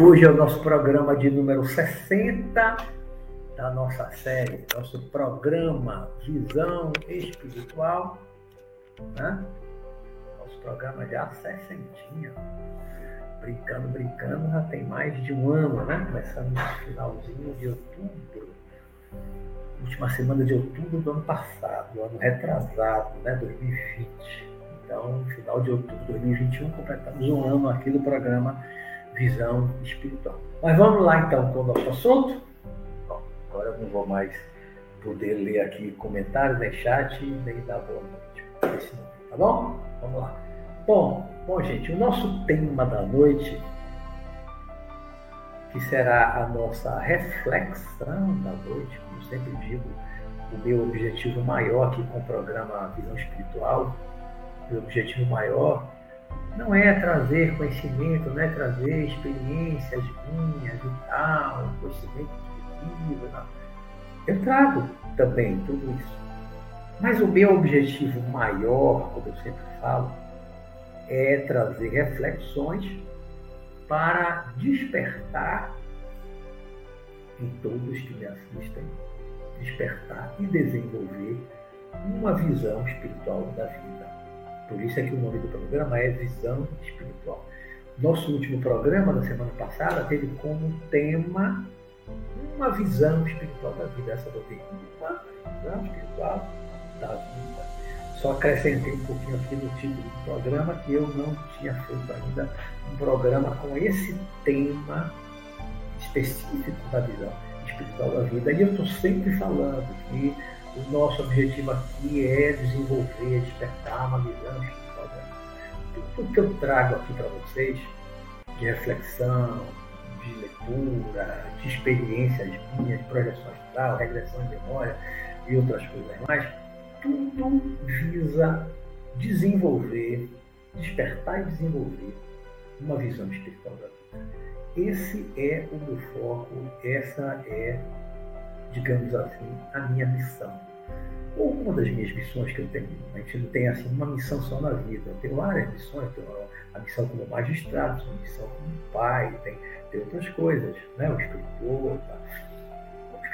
Hoje é o nosso programa de número 60 da nossa série, nosso programa Visão Espiritual. Né? Nosso programa já 60. Brincando, brincando, já tem mais de um ano, né? Começando no finalzinho de outubro. Última semana de outubro do ano passado, ano retrasado, né? 2020. Então, final de outubro de 2021, completamos um ano aqui do programa visão espiritual. Mas vamos lá então com o nosso assunto. Bom, agora eu não vou mais poder ler aqui comentários, nem chat, nem dar boa noite. Tá bom? Vamos lá. Bom, bom, gente, o nosso tema da noite, que será a nossa reflexão da noite, como sempre digo, o meu objetivo maior aqui com o programa Visão Espiritual, o objetivo maior não é trazer conhecimento, não é trazer experiências minhas e tal, conhecimento de vida. Não. Eu trago também tudo isso. Mas o meu objetivo maior, como eu sempre falo, é trazer reflexões para despertar em todos que me assistem, despertar e desenvolver uma visão espiritual da vida. Por isso é que o nome do programa é Visão Espiritual. Nosso último programa, da semana passada, teve como tema uma visão espiritual da vida. Essa do uma visão espiritual da vida. Só acrescentei um pouquinho aqui no título do programa que eu não tinha feito ainda um programa com esse tema específico da visão espiritual da vida. E eu estou sempre falando que o nosso objetivo aqui é desenvolver, despertar uma visão espiritual. Tudo que eu trago aqui para vocês, de reflexão, de leitura, de experiências minhas, de projeção astral, regressão de memória e outras coisas mais, tudo visa desenvolver, despertar e desenvolver uma visão espiritual da vida. Esse é o meu foco, essa é, digamos assim, a minha missão ou uma das minhas missões que eu tenho. A gente não tem assim uma missão só na vida. Eu tenho várias missões, tenho a missão como magistrado, a missão como pai, tem, tem outras coisas, né? O escritor, tá?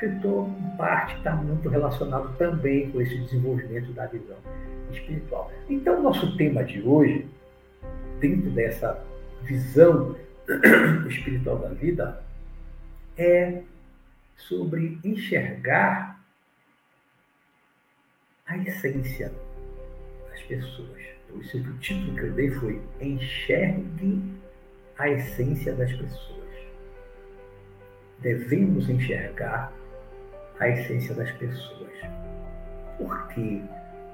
Escritor, em parte, está muito relacionado também com esse desenvolvimento da visão espiritual. Então, nosso tema de hoje, dentro dessa visão espiritual da vida, é sobre enxergar a essência das pessoas. Por isso que o título que eu dei foi Enxergue a essência das pessoas. Devemos enxergar a essência das pessoas. Por que,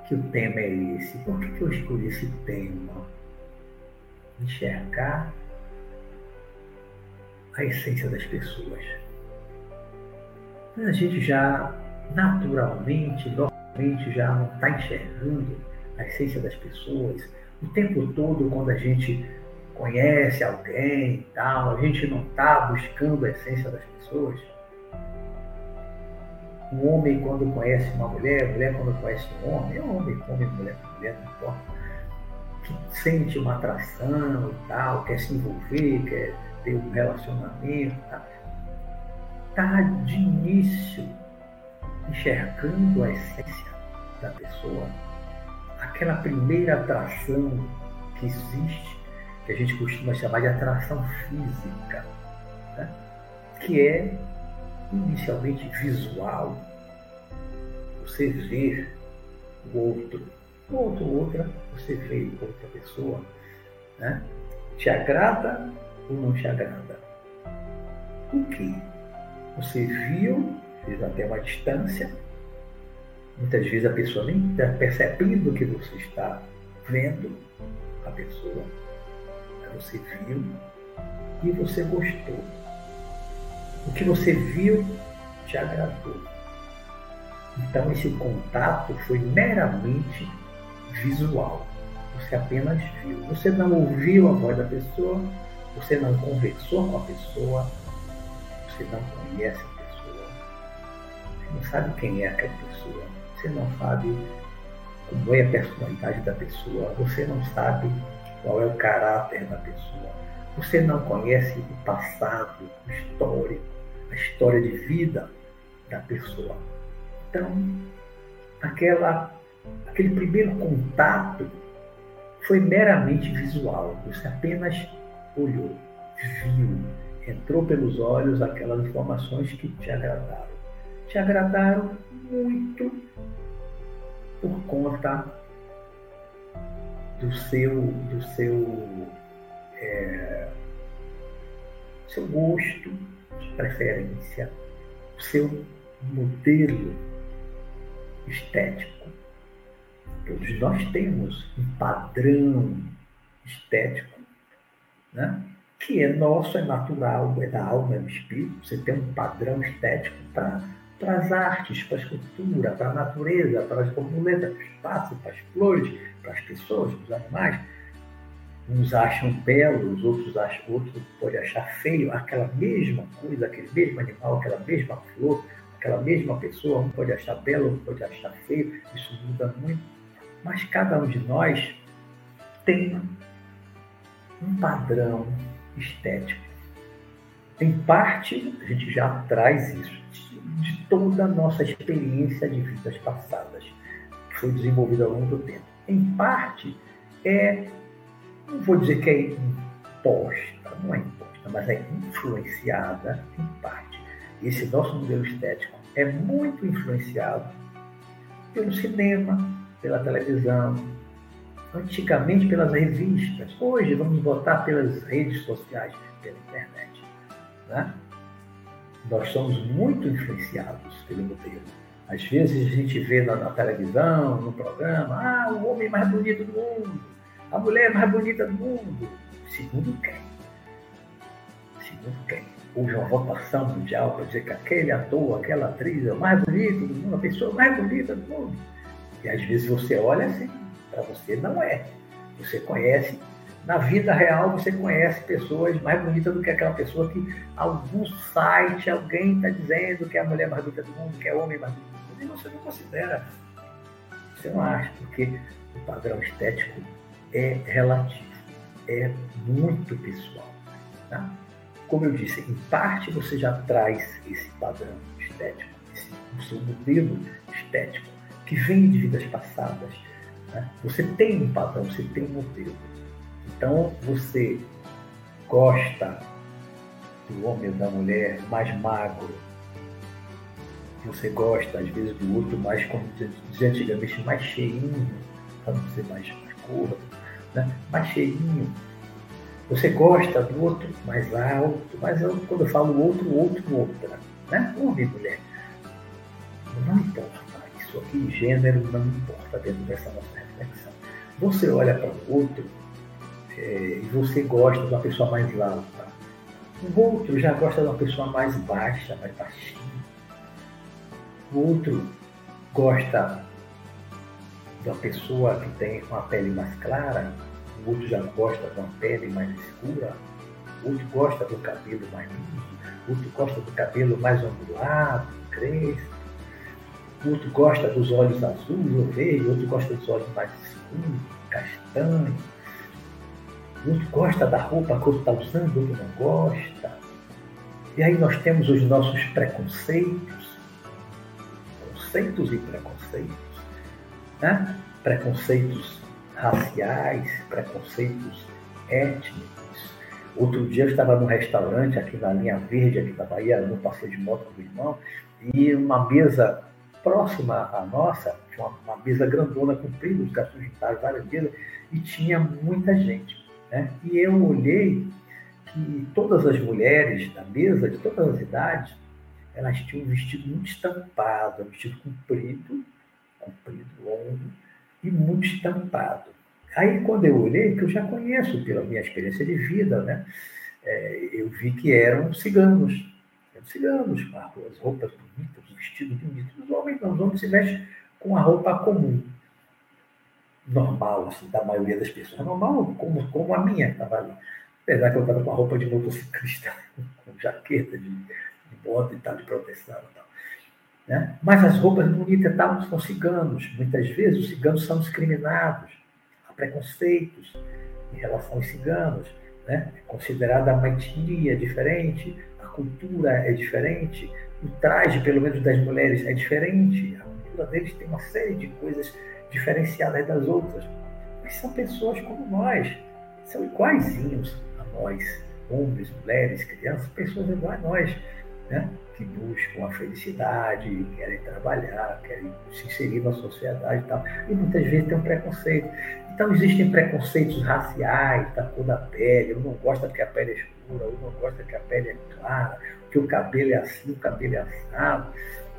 que o tema é esse? Por que, que eu escolhi esse tema? Enxergar a essência das pessoas. A gente já naturalmente, mente já não está enxergando a essência das pessoas. O tempo todo, quando a gente conhece alguém e tal, a gente não está buscando a essência das pessoas. Um homem, quando conhece uma mulher, a mulher, quando conhece um homem, é um homem, homem, mulher, mulher, não importa, que sente uma atração e tal, quer se envolver, quer ter um relacionamento, tá, tá de início enxergando a essência da pessoa, aquela primeira atração que existe, que a gente costuma chamar de atração física, né? que é inicialmente visual. Você vê o outro, outro, outra, você vê outra pessoa, né? te agrada ou não te agrada? O que? Você viu, fez até uma distância, Muitas vezes a pessoa nem está percebendo que você está vendo a pessoa, você viu e você gostou. O que você viu te agradou. Então esse contato foi meramente visual. Você apenas viu. Você não ouviu a voz da pessoa, você não conversou com a pessoa, você não conhece a pessoa. não sabe quem é aquela pessoa, você não sabe como é a personalidade da pessoa, você não sabe qual é o caráter da pessoa, você não conhece o passado, o histórico, a história de vida da pessoa. Então, aquela, aquele primeiro contato foi meramente visual, você apenas olhou, viu, entrou pelos olhos aquelas informações que te agradaram. Te agradaram muito por conta do seu, do seu, é, seu gosto de preferência, o seu modelo estético. Todos nós temos um padrão estético, né? que é nosso, é natural, é da alma, é do espírito. Você tem um padrão estético para para as artes, para a escultura, para a natureza, para as borboletas, para o espaço, para as flores, para as pessoas, para os animais. Uns acham belos, outros acham, outros podem achar feio aquela mesma coisa, aquele mesmo animal, aquela mesma flor, aquela mesma pessoa, um pode achar belo, outro pode achar feio, isso muda muito. Mas cada um de nós tem um padrão estético. Em parte, a gente já traz isso de toda a nossa experiência de vidas passadas, que foi desenvolvida ao longo do tempo. Em parte, é, não vou dizer que é imposta, não é imposta, mas é influenciada em parte. Esse nosso modelo estético é muito influenciado pelo cinema, pela televisão, antigamente pelas revistas, hoje vamos botar pelas redes sociais, pela internet. Né? nós somos muito influenciados pelo modelo. Às vezes a gente vê na, na, televisão, no programa, ah, o homem mais bonito do mundo, a mulher mais bonita do mundo. Segundo quem? Segundo quem? Houve uma votação mundial para dizer que aquele ator, aquela atriz é o mais bonito do mundo, a pessoa mais bonita do mundo. E às vezes você olha assim, para você não é. Você conhece na vida real você conhece pessoas mais bonitas do que aquela pessoa que algum site, alguém está dizendo que é a mulher mais bonita do mundo, que é o homem mais bonito do mundo, e você não considera. Você não acha, porque o padrão estético é relativo, é muito pessoal. Tá? Como eu disse, em parte você já traz esse padrão estético, esse, o seu modelo estético, que vem de vidas passadas. Né? Você tem um padrão, você tem um modelo. Então, você gosta do homem ou da mulher mais magro, você gosta, às vezes, do outro mais, como dizia antigamente, mais cheinho, para não ser mais, mais né? mais cheinho. Você gosta do outro mais alto, mas eu, quando eu falo outro, outro, outra, né? Homem mulher. Não importa, isso aqui, gênero, não importa dentro dessa nossa reflexão. Você olha para o outro é, e você gosta de uma pessoa mais alta. O outro já gosta de uma pessoa mais baixa, mais baixinha. O outro gosta de uma pessoa que tem uma pele mais clara. Outro já gosta de uma pele mais escura. Outro gosta do cabelo mais liso. Outro gosta do cabelo mais ondulado, crespo. Outro gosta dos olhos azuis verdes. Outro gosta dos olhos mais escuros, castanhos um gosta da roupa que outro está usando, outro não gosta. E aí nós temos os nossos preconceitos, conceitos e preconceitos, né? preconceitos raciais, preconceitos étnicos. Outro dia eu estava num restaurante aqui na linha verde, aqui da Bahia, no passeio de moto com o irmão, e uma mesa próxima à nossa, uma, uma mesa grandona, comprida, os garçons juntaram várias mesas, e tinha muita gente. Né? E eu olhei que todas as mulheres da mesa, de todas as idades, elas tinham um vestido muito estampado, um vestido comprido, comprido, longo e muito estampado. Aí, quando eu olhei, que eu já conheço pela minha experiência de vida, né? É, eu vi que eram ciganos. Eram ciganos, com as roupas bonitas, vestidos bonitos. Os homens não, os homens se vestem com a roupa comum normal, assim, da maioria das pessoas. Normal como, como a minha estava ali. Apesar que eu estava com a roupa de motociclista, com jaqueta, de, de bota e tal, de proteção. Né? Mas as roupas bonitas estavam são ciganos. Muitas vezes os ciganos são discriminados, há preconceitos em relação aos ciganos. Né? É considerada uma etnia diferente, a cultura é diferente, o traje, pelo menos das mulheres, é diferente. A cultura deles tem uma série de coisas diferenciadas das outras. Mas são pessoas como nós, são iguaizinhos a nós, homens, mulheres, crianças, pessoas iguais a nós. Né? que buscam a felicidade, querem trabalhar, querem se inserir na sociedade e tal. E muitas vezes tem um preconceito. Então existem preconceitos raciais, da cor da pele, um não gosta porque a pele é escura, um não gosta que a pele é clara, que o cabelo é assim, o cabelo é assado,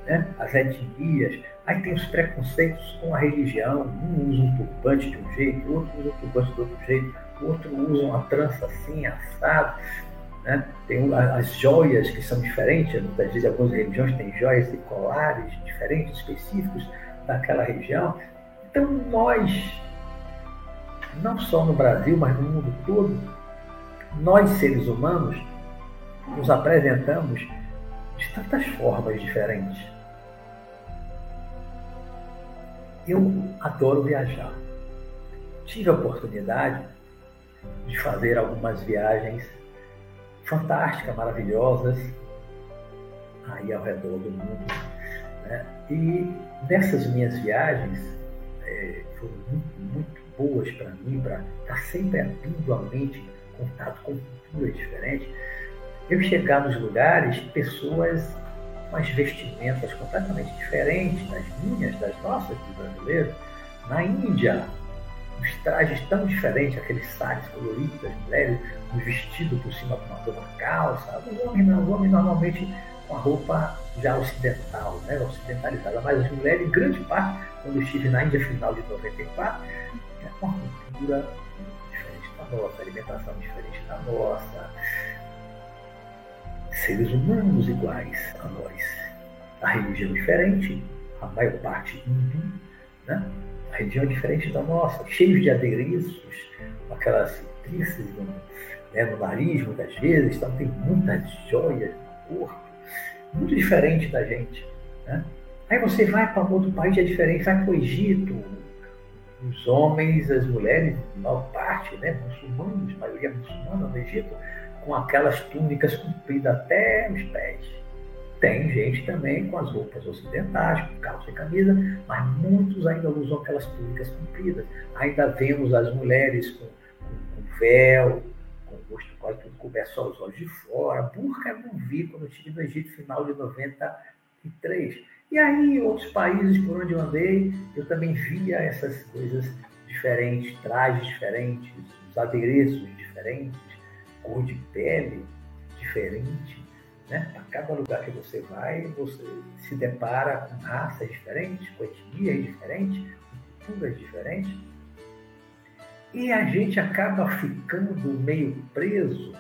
né? as etnias. Aí tem os preconceitos com a religião, um usa um turbante de um jeito, outro usa um turbante de outro jeito, outro usa uma trança assim, assado. Né? Tem as joias que são diferentes, muitas vezes algumas religiões têm joias e colares diferentes, específicos daquela região. Então nós, não só no Brasil, mas no mundo todo, nós seres humanos nos apresentamos de tantas formas diferentes. Eu adoro viajar. Tive a oportunidade de fazer algumas viagens fantásticas, maravilhosas, aí ao redor do mundo. Né? E nessas minhas viagens é, foram muito, muito boas para mim, para estar tá sempre abrindo a mente contato com culturas diferentes. Eu chegar nos lugares, pessoas com as vestimentas completamente diferentes das minhas, das nossas, de brasileiros. Na Índia, os trajes tão diferentes, aqueles sares coloridos das mulheres, um vestido por cima de uma calça. Os homens não, os homens normalmente com a roupa já ocidental, né, ocidentalizada, mas as mulheres, em grande parte, quando eu estive na Índia final de 94, é uma cultura diferente da nossa, alimentação diferente da nossa, seres humanos iguais a nós. A religião diferente, a maior parte hindu, né? É diferente da nossa, cheios de adereços, aquelas citrices no, né, no nariz, muitas vezes, então tem muitas joias no corpo, muito diferente da gente. Né? Aí você vai para outro país, é diferente, vai para o Egito, os homens, as mulheres, maior parte, né, muçulmanos, maioria muçulmana no Egito, com aquelas túnicas compridas até os pés. Tem gente também com as roupas ocidentais, com calça e camisa, mas muitos ainda usam aquelas túnicas compridas. Ainda vemos as mulheres com, com, com véu, com o rosto quase tudo coberto, só os olhos de fora. Burca eu não vi quando estive no Egito, final de 93. E aí, em outros países por onde eu andei, eu também via essas coisas diferentes, trajes diferentes, os adereços diferentes, cor de pele diferente. Né? A cada lugar que você vai, você se depara com raças diferentes, com etnias diferentes, com culturas diferentes. E a gente acaba ficando meio preso,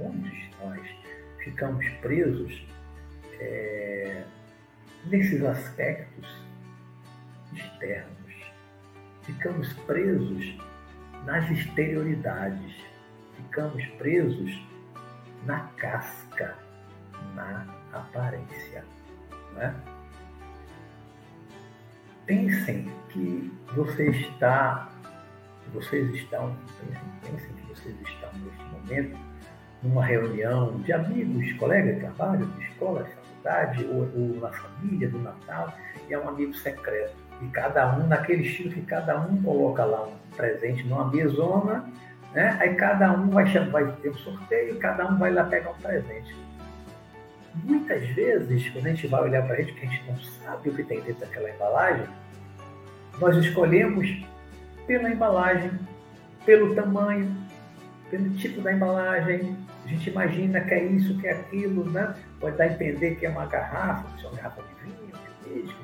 muitos de nós ficamos presos é, nesses aspectos externos. Ficamos presos nas exterioridades, ficamos presos na casca, na aparência. Né? Pensem que você está, vocês estão, pensem, pensem que vocês estão neste momento numa reunião de amigos, colegas de trabalho, de escola, de faculdade, ou, ou na família, do Natal, e é um amigo secreto. E cada um, naquele estilo que cada um coloca lá um presente numa mesona né? Aí cada um vai, vai ter um sorteio, cada um vai lá pegar um presente. Muitas vezes, quando a gente vai olhar para a gente, que a gente não sabe o que tem dentro daquela embalagem, nós escolhemos pela embalagem, pelo tamanho, pelo tipo da embalagem. A gente imagina que é isso, que é aquilo, né? Pode dar a entender que é uma garrafa, que é uma garrafa de vinho, de uísque,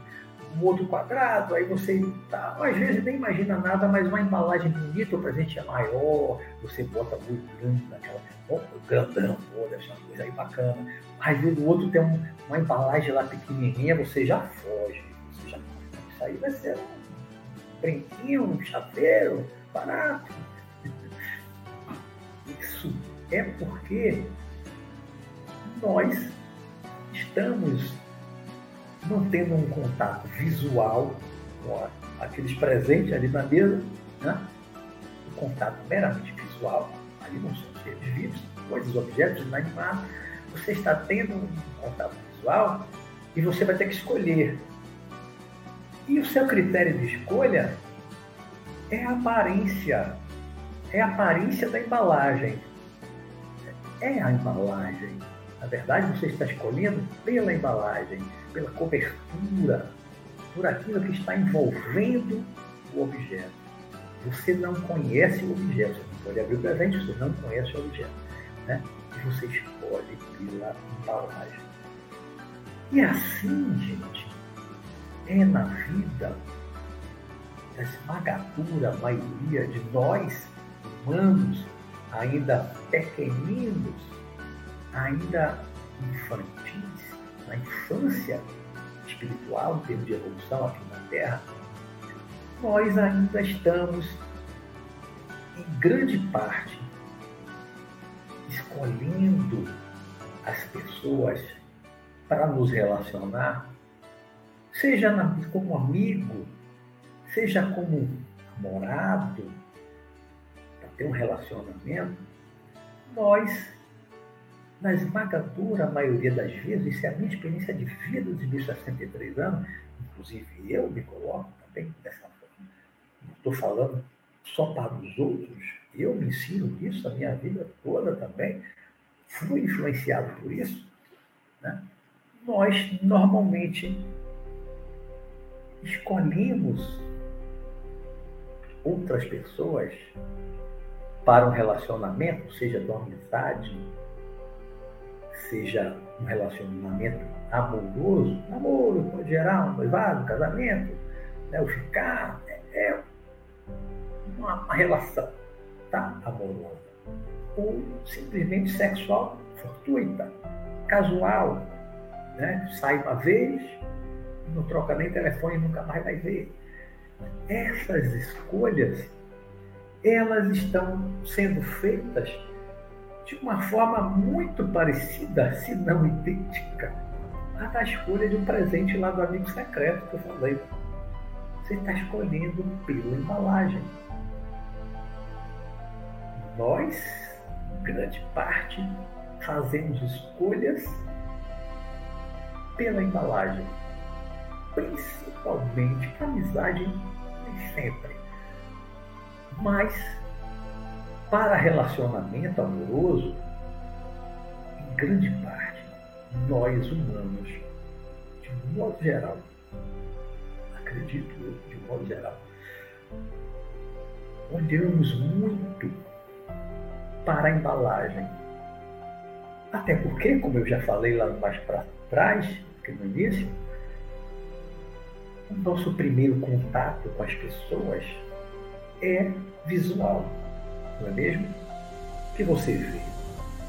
outro quadrado, aí você tá, às vezes nem imagina nada, mas uma embalagem bonita, o presente é maior, você bota muito grande naquela, oh, grandão, pô, deve uma coisa aí bacana. Às vezes o outro tem um, uma embalagem lá pequenininha, você já foge, você já isso aí vai ser um brinquinho, um chaveiro, barato. Isso é porque nós estamos mantendo um contato visual com aqueles presentes ali na mesa, né? contato meramente visual, ali não são seres vivos, coisas, objetos inanimados, você está tendo um contato visual e você vai ter que escolher. E o seu critério de escolha é a aparência, é a aparência da embalagem. É a embalagem. Na verdade, você está escolhendo pela embalagem, pela cobertura, por aquilo que está envolvendo o objeto. Você não conhece o objeto, você não pode abrir o presente, você não conhece o objeto. Né? E você escolhe pela embalagem. E assim, gente, é na vida a esmagadora maioria de nós, humanos, ainda pequeninos, ainda infantis, na infância espiritual, em termos de evolução aqui na Terra, nós ainda estamos, em grande parte, escolhendo as pessoas para nos relacionar, seja como amigo, seja como namorado, para ter um relacionamento, nós, na esmagadora maioria das vezes, isso é a minha experiência de vida dos meus 63 anos, inclusive eu me coloco também dessa forma. Não estou falando só para os outros, eu me ensino nisso a minha vida toda também, fui influenciado por isso. Né? Nós, normalmente, escolhemos outras pessoas para um relacionamento, seja de uma amizade, seja um relacionamento amoroso, namoro, pode gerar um noivado, um casamento, né, o ficar, é, é uma, uma relação tá, amorosa, ou simplesmente sexual fortuita, casual, né, sai uma vez, não troca nem telefone nunca mais vai ver. Essas escolhas elas estão sendo feitas de uma forma muito parecida, se não idêntica, à da escolha de um presente lá do amigo secreto que eu falei. Você está escolhendo pela embalagem. Nós, grande parte, fazemos escolhas pela embalagem principalmente amizade nem sempre. Mas para relacionamento amoroso, em grande parte, nós humanos, de modo geral, acredito eu, de modo geral, olhamos muito para a embalagem. Até porque, como eu já falei lá mais para trás, no início, o nosso primeiro contato com as pessoas é visual, não é mesmo? O que você vê?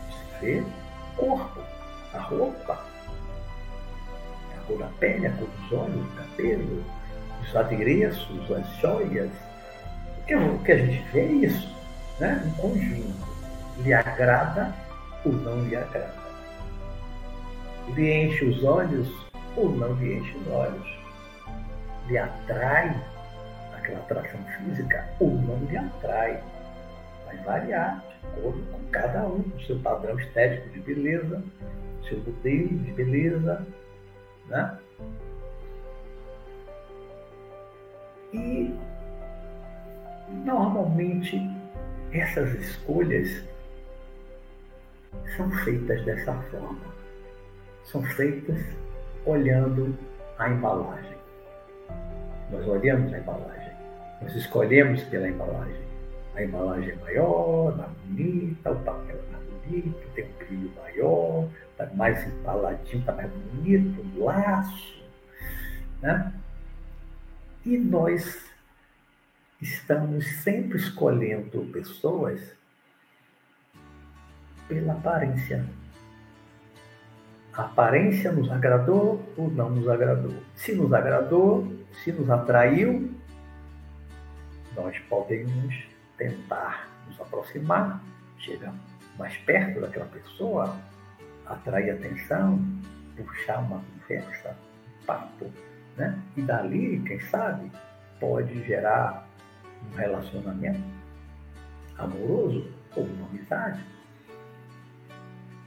Você vê o corpo, a roupa, a cor da pele, a cor dos olhos, o cabelo, os adereços, as joias. O que a gente vê é isso, né? um conjunto. Lhe agrada ou não lhe agrada. Lhe enche os olhos ou não lhe enche os olhos lhe atrai, aquela atração física, ou não lhe atrai. Vai variar de acordo com cada um, o seu padrão estético de beleza, o seu modelo de beleza, né? E normalmente essas escolhas são feitas dessa forma. São feitas olhando a embalagem. Nós olhamos a embalagem, nós escolhemos pela embalagem. Embalagem é maior, mais bonita, o papel mais bonito, tem um brilho maior, está mais embaladinho, está mais bonito, um laço. Né? E nós estamos sempre escolhendo pessoas pela aparência. A aparência nos agradou ou não nos agradou? Se nos agradou, se nos atraiu, nós podemos tentar nos aproximar, chegar mais perto daquela pessoa, atrair atenção, puxar uma conversa, papo, né? E dali, quem sabe, pode gerar um relacionamento amoroso ou uma amizade.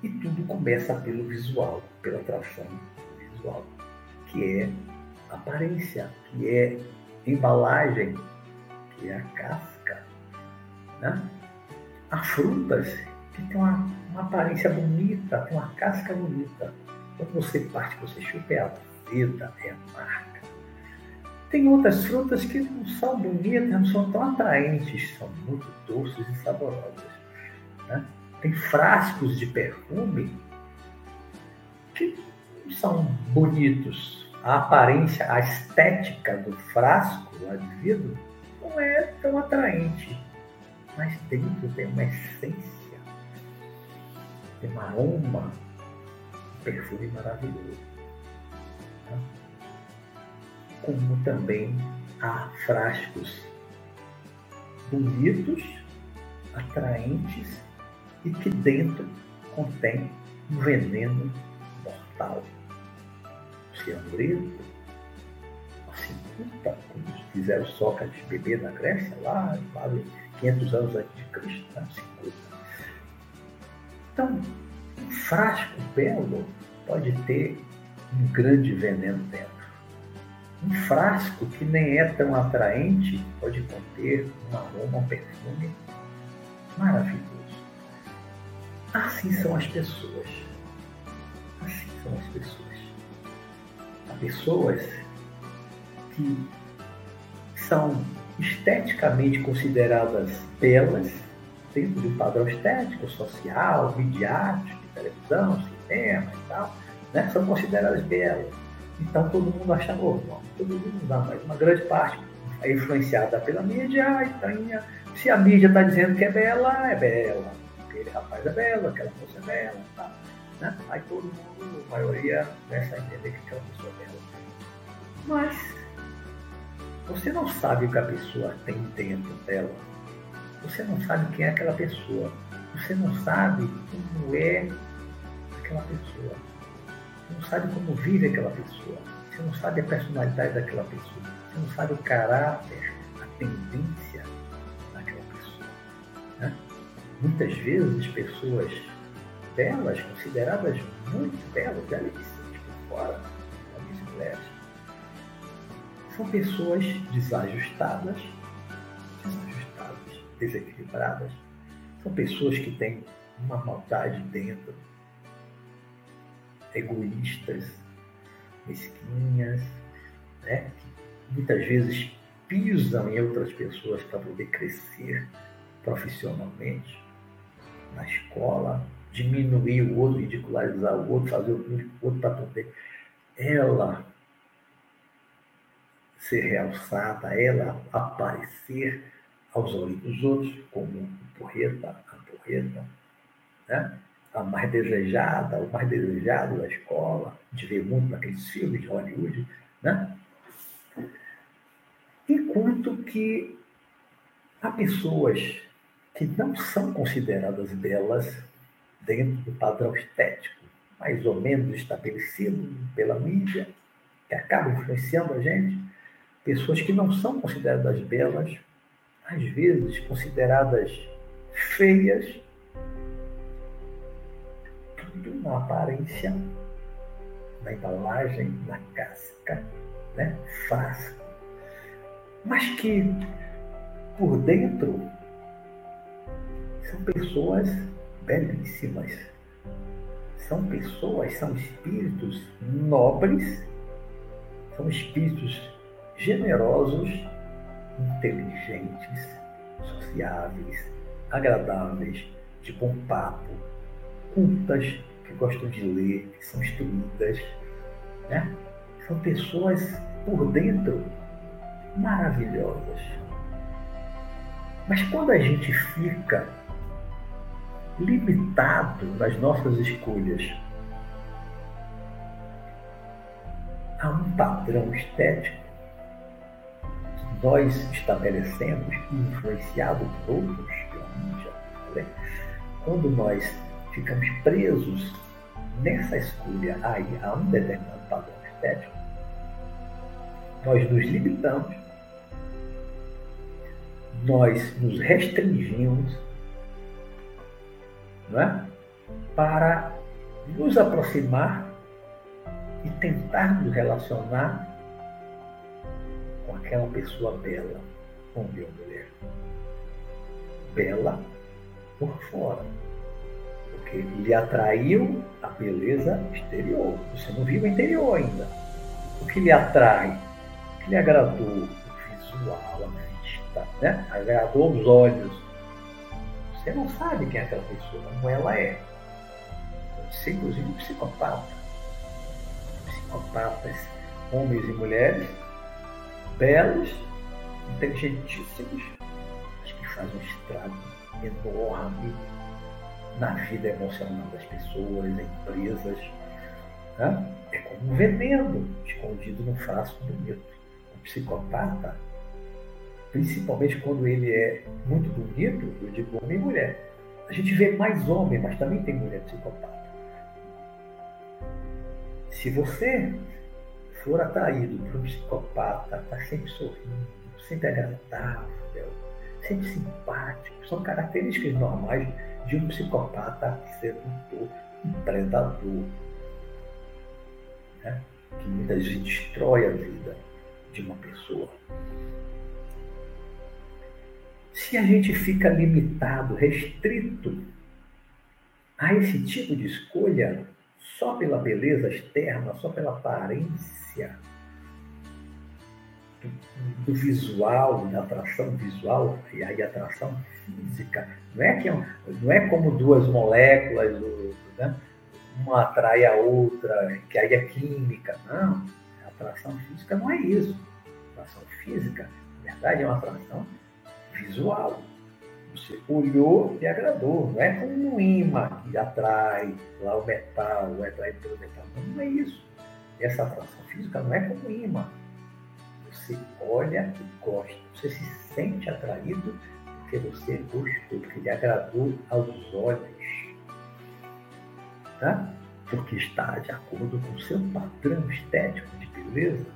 E tudo começa pelo visual, pela atração visual, que é aparência, que é embalagem, que é a casca. Né? Há frutas que têm uma, uma aparência bonita, tem uma casca bonita. Quando você parte, você chupa, é azeda, é amarga. Tem outras frutas que não são bonitas, não são tão atraentes, são muito doces e saborosas. Né? Tem frascos de perfume que são bonitos, a aparência, a estética do frasco de vidro não é tão atraente. Mas dentro tem uma essência, tem um aroma, um perfume maravilhoso. Tá? Como também há frascos bonitos, atraentes e que dentro contém um veneno mortal. Cianureto, assim, puta, como fizeram Sócrates beber na Grécia, lá quase 500 anos antes de Cristo, né? 50. Então, um frasco belo pode ter um grande veneno dentro. Um frasco que nem é tão atraente pode conter um aroma, um perfume maravilhoso. Assim são as pessoas. Assim são as pessoas pessoas que são esteticamente consideradas belas, dentro de um padrão estético, social, midiático, televisão, cinema e tal, né? são consideradas belas. Então todo mundo acha normal, todo mundo não, mas uma grande parte é influenciada pela mídia, então se a mídia está dizendo que é bela, é bela. Aquele rapaz é belo, aquela moça é bela, tá? Né? Aí todo mundo, a maioria, começa a entender que aquela pessoa é bela. Mas você não sabe o que a pessoa tem dentro dela. Você não sabe quem é aquela pessoa. Você não sabe como é aquela pessoa. Você não sabe como vive aquela pessoa. Você não sabe a personalidade daquela pessoa. Você não sabe o caráter, a tendência daquela pessoa. Né? Muitas vezes pessoas belas, consideradas muito belas, belíssimas por fora, e mulheres, são pessoas desajustadas, desajustadas, desequilibradas. São pessoas que têm uma maldade dentro, egoístas, mesquinhas, né? que muitas vezes pisam em outras pessoas para poder crescer profissionalmente, na escola, diminuir o outro, ridicularizar o outro, fazer o outro para poder ela ser realçada, ela aparecer aos olhos dos outros como o porreta, a porreta, né? a mais desejada, o mais desejado da escola, gente vê muito naqueles filmes de Hollywood, né? Enquanto que há pessoas que não são consideradas belas dentro do padrão estético, mais ou menos estabelecido pela mídia, que acaba influenciando a gente, pessoas que não são consideradas belas, às vezes consideradas feias, tudo na aparência, na embalagem, na casca, né? frasco, mas que por dentro são pessoas belíssimas. São pessoas, são espíritos nobres, são espíritos generosos, inteligentes, sociáveis, agradáveis, de bom papo, cultas, que gostam de ler, que são instruídas. Né? São pessoas por dentro maravilhosas. Mas quando a gente fica limitado nas nossas escolhas a um padrão estético, nós estabelecemos, influenciado por outros, quando nós ficamos presos nessa escolha aí a um determinado padrão estético, nós nos limitamos, nós nos restringimos não é? para nos aproximar e tentar nos relacionar com aquela pessoa bela, homem ou mulher. Bela por fora. Porque lhe atraiu a beleza exterior. Você não viu o interior ainda. O que lhe atrai, o que lhe agradou, o visual, a vista, né? agradou os olhos. Você não sabe quem é aquela pessoa, como ela é. Pode ser, inclusive, um psicopata. Psicopatas, homens e mulheres, belos, inteligentíssimos, mas que fazem um estrago enorme na vida emocional das pessoas, empresas. Né? É como um veneno escondido num frasco bonito. O psicopata, principalmente quando ele é muito bonito, eu digo homem e mulher. A gente vê mais homem, mas também tem mulher psicopata. Se você for atraído por um psicopata, está sempre sorrindo, sempre agradável, sempre simpático, são características normais de um psicopata sedutor, um predador, né? que muitas vezes destrói a vida de uma pessoa. Se a gente fica limitado, restrito a esse tipo de escolha, só pela beleza externa, só pela aparência do, do visual, da atração visual e aí atração física. Não é, que, é não é como duas moléculas, né? uma atrai a outra, que aí é química. Não, a atração física não é isso. A atração física, na verdade, é uma atração visual. Você olhou e agradou. Não é como um imã que atrai lá o metal, o atrai pelo metal. Não, é isso. Essa atração física não é como um imã. Você olha e gosta. Você se sente atraído porque você gostou, porque lhe agradou aos olhos. Tá? Porque está de acordo com o seu padrão estético de beleza.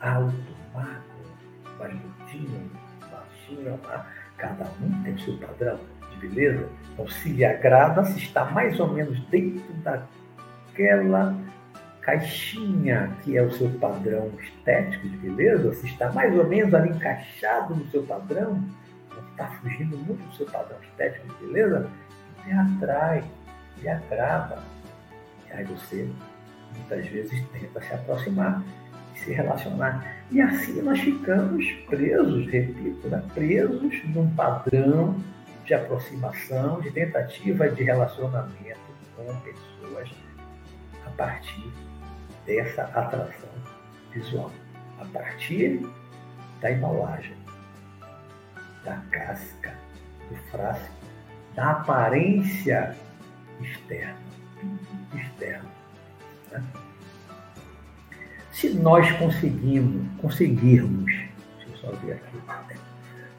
Alto, magro, mais gordinho, baixinho, Cada um tem o seu padrão de beleza. Então, se lhe agrada, se está mais ou menos dentro daquela caixinha que é o seu padrão estético de beleza, se está mais ou menos ali encaixado no seu padrão, não está fugindo muito do seu padrão estético de beleza, lhe atrai, lhe agrada. E aí você muitas vezes tenta se aproximar se relacionar. E assim nós ficamos presos, repito, né? presos num padrão de aproximação, de tentativa de relacionamento com pessoas a partir dessa atração visual, a partir da embalagem, da casca, do frasco, da aparência externa, externa. Né? Se nós conseguimos, conseguirmos, deixa eu só ver aqui,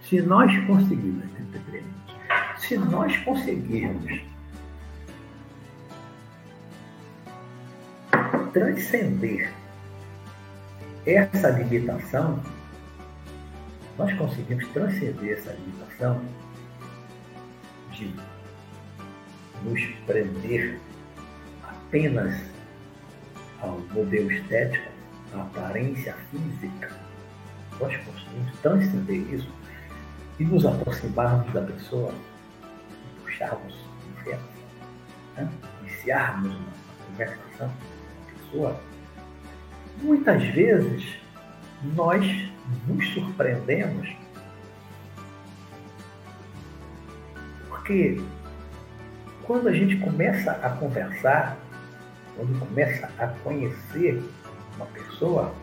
se nós conseguirmos, se nós conseguirmos transcender essa limitação, nós conseguimos transcender essa limitação de nos prender apenas ao modelo estético a aparência física, nós conseguimos transcender isso e nos aproximarmos da pessoa, puxarmos em frente, né? iniciarmos uma conversação com a pessoa, muitas vezes nós nos surpreendemos porque quando a gente começa a conversar, quando começa a conhecer uma pessoa,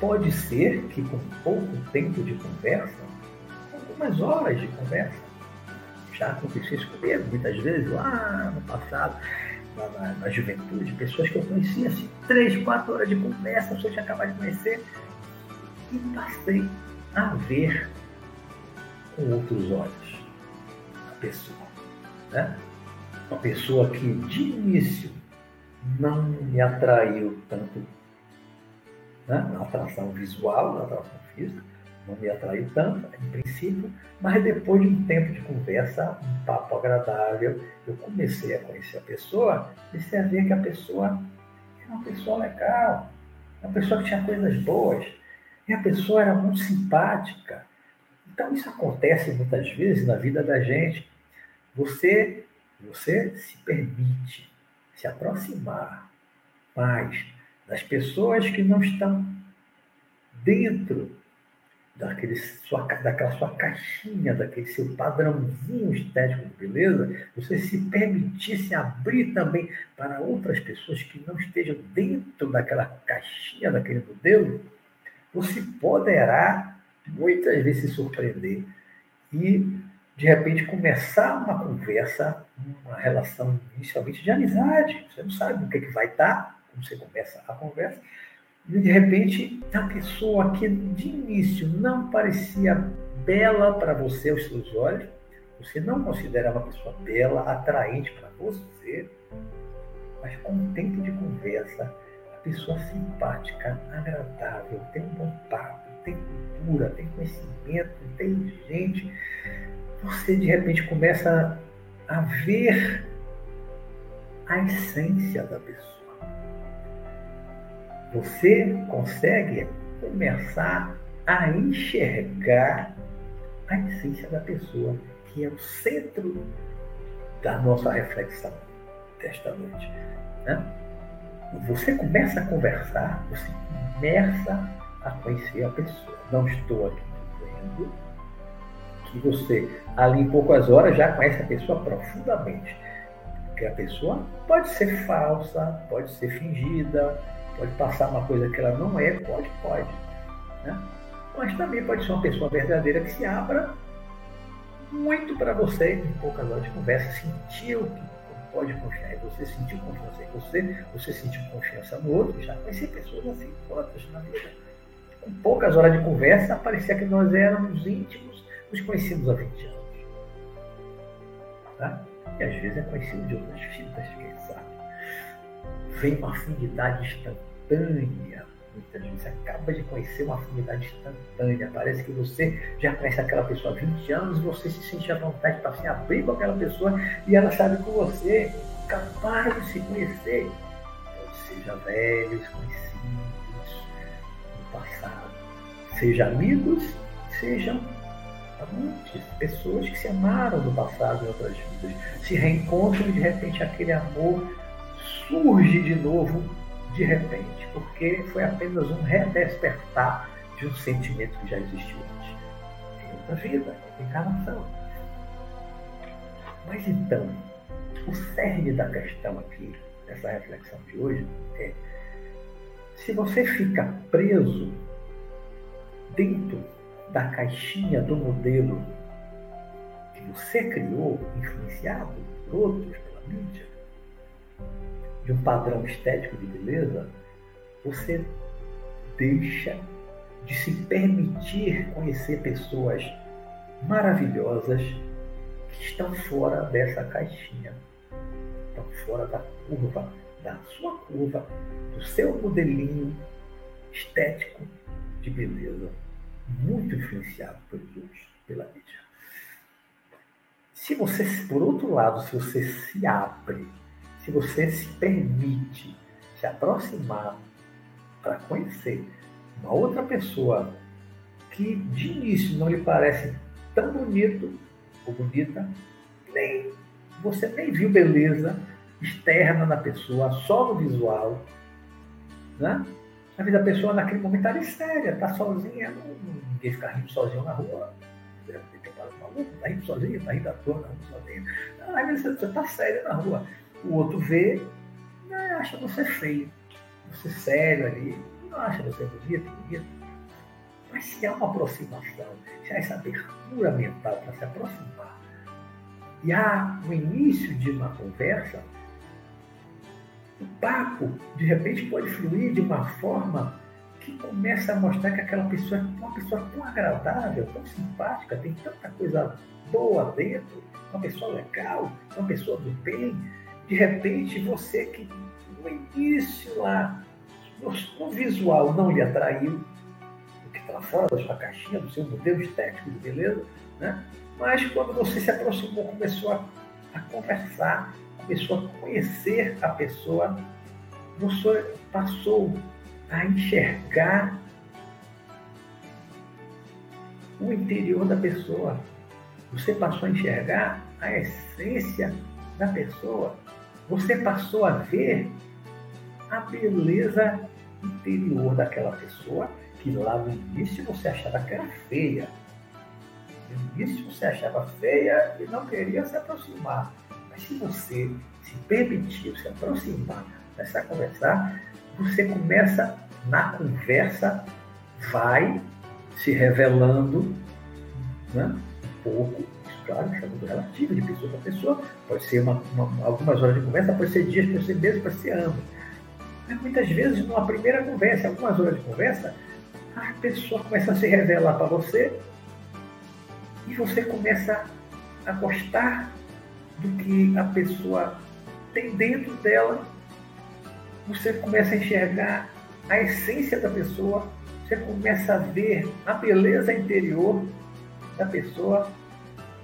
pode ser que com pouco tempo de conversa, algumas horas de conversa, já aconteceu isso comigo muitas vezes lá no passado, lá na, na, juventude, pessoas que eu conhecia assim, três, quatro horas de conversa, pessoa tinha acabado de conhecer, e passei a ver com outros olhos a pessoa. Né? Uma pessoa que de início não me atraiu tanto né? na atração visual, na atração física, não me atraiu tanto, em princípio, mas depois de um tempo de conversa, um papo agradável, eu comecei a conhecer a pessoa, comecei a ver que a pessoa era uma pessoa legal, uma pessoa que tinha coisas boas, e a pessoa era muito simpática. Então isso acontece muitas vezes na vida da gente. Você, você se permite se aproximar mais das pessoas que não estão dentro daquele sua, daquela sua caixinha, daquele seu padrãozinho estético de beleza, você se permitisse abrir também para outras pessoas que não estejam dentro daquela caixinha, daquele modelo, você poderá muitas vezes se surpreender e, de repente, começar uma conversa, uma relação inicialmente de amizade. Você não sabe o que, é que vai estar, como você começa a conversa, e de repente, a pessoa que de início não parecia bela para você aos seus olhos, você não considerava uma pessoa bela, atraente para você, mas com o tempo de conversa, a pessoa simpática, agradável, tem um bom papo, tem cultura, tem conhecimento, inteligente, você de repente começa a ver a essência da pessoa você consegue começar a enxergar a essência da pessoa, que é o centro da nossa reflexão desta noite. Né? Você começa a conversar, você começa a conhecer a pessoa. Não estou aqui dizendo que você, ali em poucas horas, já conhece a pessoa profundamente. Porque a pessoa pode ser falsa, pode ser fingida, Pode passar uma coisa que ela não é, pode, pode. Né? Mas também pode ser uma pessoa verdadeira que se abra muito para você em poucas horas de conversa, sentiu que pode confiar em você, sentiu confiança em você, você sentiu confiança no outro, já conheci pessoas assim, outras na vida. Com poucas horas de conversa, parecia que nós éramos íntimos, nos conhecíamos há 20 anos. Tá? E às vezes é conhecido de outras vidas, quem sabe vem uma afinidade instantânea. Muitas vezes acaba de conhecer uma afinidade instantânea. Parece que você já conhece aquela pessoa há 20 anos e você se sente à vontade para se abrir com aquela pessoa e ela sabe com você, capaz de se conhecer. Seja velhos, conhecidos no passado, seja amigos, sejam amantes, pessoas que se amaram no passado em outras vidas, se reencontram e de repente aquele amor surge de novo de repente, porque foi apenas um redespertar de um sentimento que já existiu antes. Em outra vida, encarnação. Mas então, o cerne da questão aqui, dessa reflexão de hoje, é se você fica preso dentro da caixinha do modelo que você criou, influenciado por outros, pela mídia, de um padrão estético de beleza, você deixa de se permitir conhecer pessoas maravilhosas que estão fora dessa caixinha, estão fora da curva, da sua curva, do seu modelinho estético de beleza, muito influenciado pelos outros, pela mídia. Se você, por outro lado, se você se abre se você se permite se aproximar para conhecer uma outra pessoa que de início não lhe parece tão bonito ou bonita, nem você nem viu beleza externa na pessoa, só no visual, né? A vida da pessoa naquele momento está séria, está sozinha, não, ninguém fica rindo sozinho na rua. Está rindo sozinho, está rindo à toa na rua sozinho. Às vezes você está séria na rua. O outro vê, né, acha você feio, você sério ali, não acha você bonito, bonito. Mas se há uma aproximação, se há essa abertura mental para se aproximar, e há o início de uma conversa, papo, de repente, pode fluir de uma forma que começa a mostrar que aquela pessoa é uma pessoa tão agradável, tão simpática, tem tanta coisa boa dentro, uma pessoa legal, uma pessoa do bem, de repente você que no início lá no, visual não lhe atraiu, porque está fora da sua caixinha, do seu modelo estético de beleza, né? mas quando você se aproximou, começou a, a conversar, começou a conhecer a pessoa, você passou a enxergar o interior da pessoa. Você passou a enxergar a essência da pessoa. Você passou a ver a beleza interior daquela pessoa que lá no início você achava que era feia. No início você achava feia e não queria se aproximar. Mas se você se permitiu se aproximar, começar a conversar, você começa na conversa, vai se revelando né, um pouco, claro, isso é muito relativo de pessoa para pessoa, pode ser uma, uma, algumas horas de conversa, pode ser dias, pode ser meses, pode ser anos. Mas muitas vezes, numa primeira conversa, algumas horas de conversa, a pessoa começa a se revelar para você e você começa a gostar do que a pessoa tem dentro dela. Você começa a enxergar a essência da pessoa, você começa a ver a beleza interior da pessoa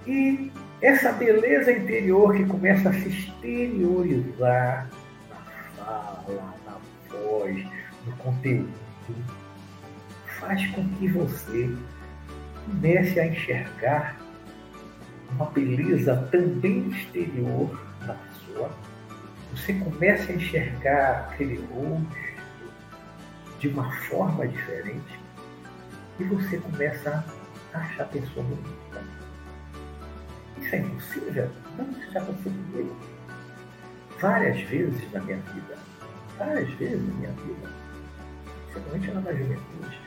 e essa beleza interior que começa a se exteriorizar na fala, na voz, no conteúdo, faz com que você comece a enxergar uma beleza também exterior na pessoa. Você começa a enxergar aquele rosto de uma forma diferente e você começa a achar a pessoa bonita. Isso é impossível? Não, isso já aconteceu comigo. Várias vezes na minha vida. Várias vezes na minha vida. Principalmente na juventude.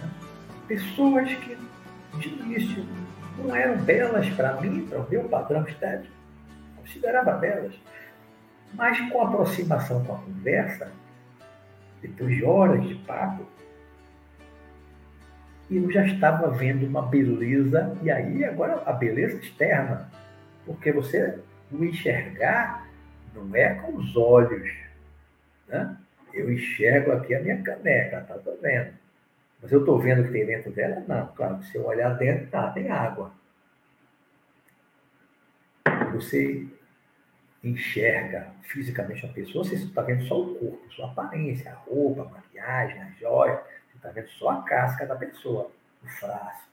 Né? Pessoas que de início não eram belas para mim, para o meu padrão estético. Considerava belas. Mas com a aproximação com a conversa, depois de horas de papo, eu já estava vendo uma beleza, e aí agora a beleza externa, porque você o enxergar não é com os olhos, né? Eu enxergo aqui a minha caneca, tá, tô vendo. Mas eu estou vendo o que tem dentro dela? Não, claro, se eu olhar dentro, tá, tem água. Você enxerga fisicamente uma pessoa, você está vendo só o corpo, sua aparência, a roupa, a maquiagem, a joia, você está vendo só a casca da pessoa, o frasco,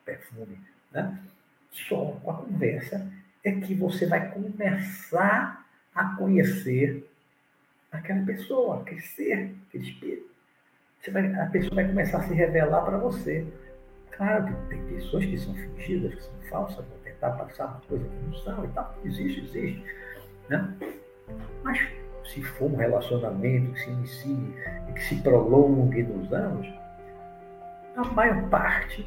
o perfume. Né? Só com a conversa é que você vai começar a conhecer aquela pessoa, aquele ser, aquele espírito. Vai, a pessoa vai começar a se revelar para você. Claro que tem pessoas que são fingidas, que são falsas, tentar passar uma coisa que não são e tal. Existe, existe. Né? Mas se for um relacionamento que se inicie e que se prolongue nos anos, a maior parte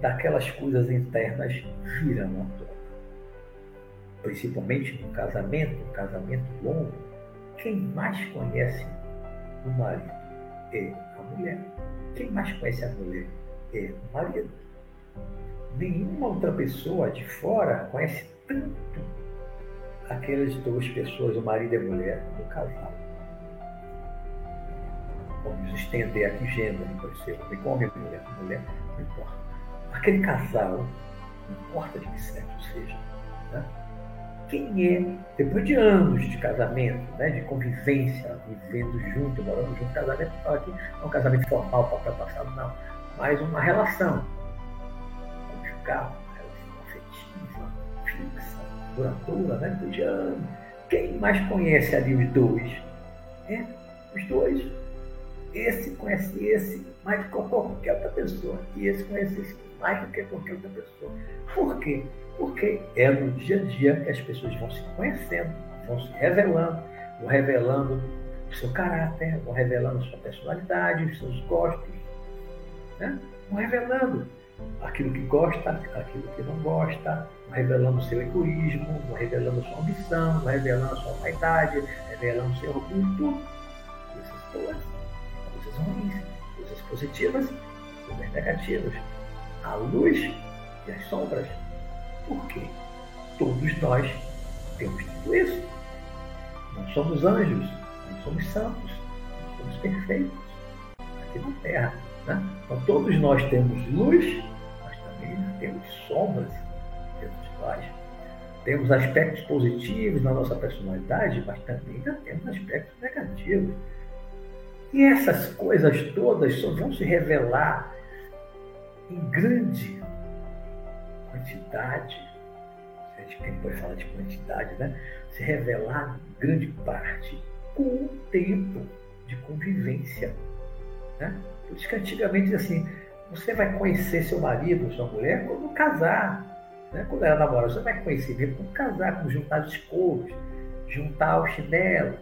daquelas coisas internas viram à tona. Principalmente no casamento, um casamento longo, quem mais conhece o marido é mulher. Quem mais conhece a mulher é o marido nenhuma outra pessoa de fora conhece tanto aquelas duas pessoas, o marido e a mulher, do casal. Vamos estender aqui gênero, pode ser homem homem, mulher mulher, não importa. Aquele casal, não importa de que sexo seja, né? Quem é, depois de anos de casamento, né, de convivência, vivendo junto, morando junto, casamento, não é um casamento formal, papel passado, não, mas uma relação uma relação afetiva, fixa, duradoura, né? de anos. Quem mais conhece ali os dois? É, os dois. Esse conhece esse mais que qualquer outra pessoa. E esse conhece esse mais do que qualquer outra pessoa. Por quê? Porque é no dia a dia que as pessoas vão se conhecendo, vão se revelando, vão revelando o seu caráter, vão revelando sua personalidade, os seus gostos, né? vão revelando aquilo que gosta, aquilo que não gosta, revelando seu egoísmo, revelando sua ambição, revelando sua vaidade, revelando seu orgulho, tudo. Coisas boas, coisas ruins, coisas positivas, coisas negativas. A luz e as sombras. Por quê? Todos nós temos tudo isso. Não somos anjos, não somos santos, não somos perfeitos aqui na Terra. Né? Então todos nós temos luz, mas também temos sombras dentro de nós. Temos aspectos positivos na nossa personalidade, mas também temos aspectos negativos. E essas coisas todas só vão se revelar em grande quantidade. A gente pode falar de quantidade, né? Se revelar em grande parte com o tempo de convivência. Né? Por isso que antigamente assim, você vai conhecer seu marido, sua mulher, quando casar. Né? Quando ela namora, você vai conhecer mesmo quando casar, quando juntar os escovos, juntar o chinelo.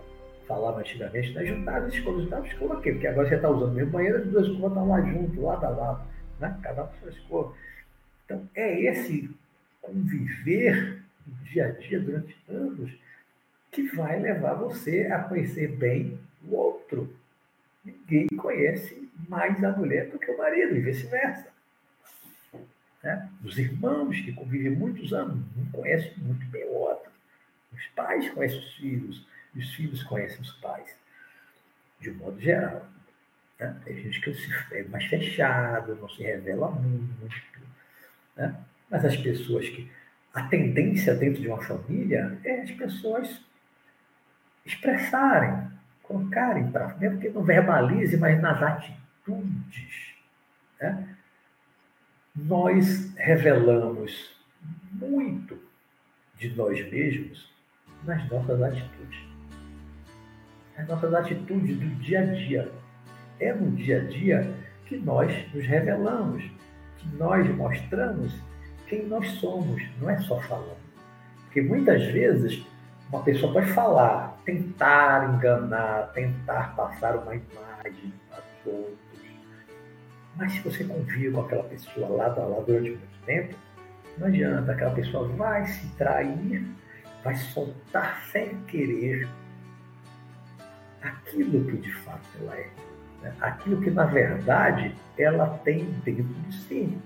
Falava antigamente, né? juntar os escovos, juntar escovos aqui, porque agora você está usando mesmo banheiro, as duas escovas estão lá junto, lado a lado, né? cada um com sua escova. Então, é esse conviver dia a dia durante anos que vai levar você a conhecer bem o outro. Ninguém conhece mais a mulher do que o marido, e vice-versa. Né? Os irmãos que convivem muitos anos não conhecem muito bem o outro. Os pais conhecem os filhos, e os filhos conhecem os pais, de um modo geral. Né? Tem gente que é mais fechado, não se revela muito. Né? Mas as pessoas que. A tendência dentro de uma família é as pessoas expressarem, colocarem para mesmo que não verbalize, mas nas atitudes. Né? Nós revelamos muito de nós mesmos nas nossas atitudes. As nossas atitudes do dia a dia. É no dia a dia que nós nos revelamos, que nós mostramos quem nós somos, não é só falando. Porque muitas vezes uma pessoa pode falar, tentar enganar, tentar passar uma imagem para os outros. Mas se você convive com aquela pessoa lado a lado durante muito tempo, não adianta, aquela pessoa vai se trair, vai soltar sem querer aquilo que de fato ela é. Aquilo que na verdade ela tem dentro de si.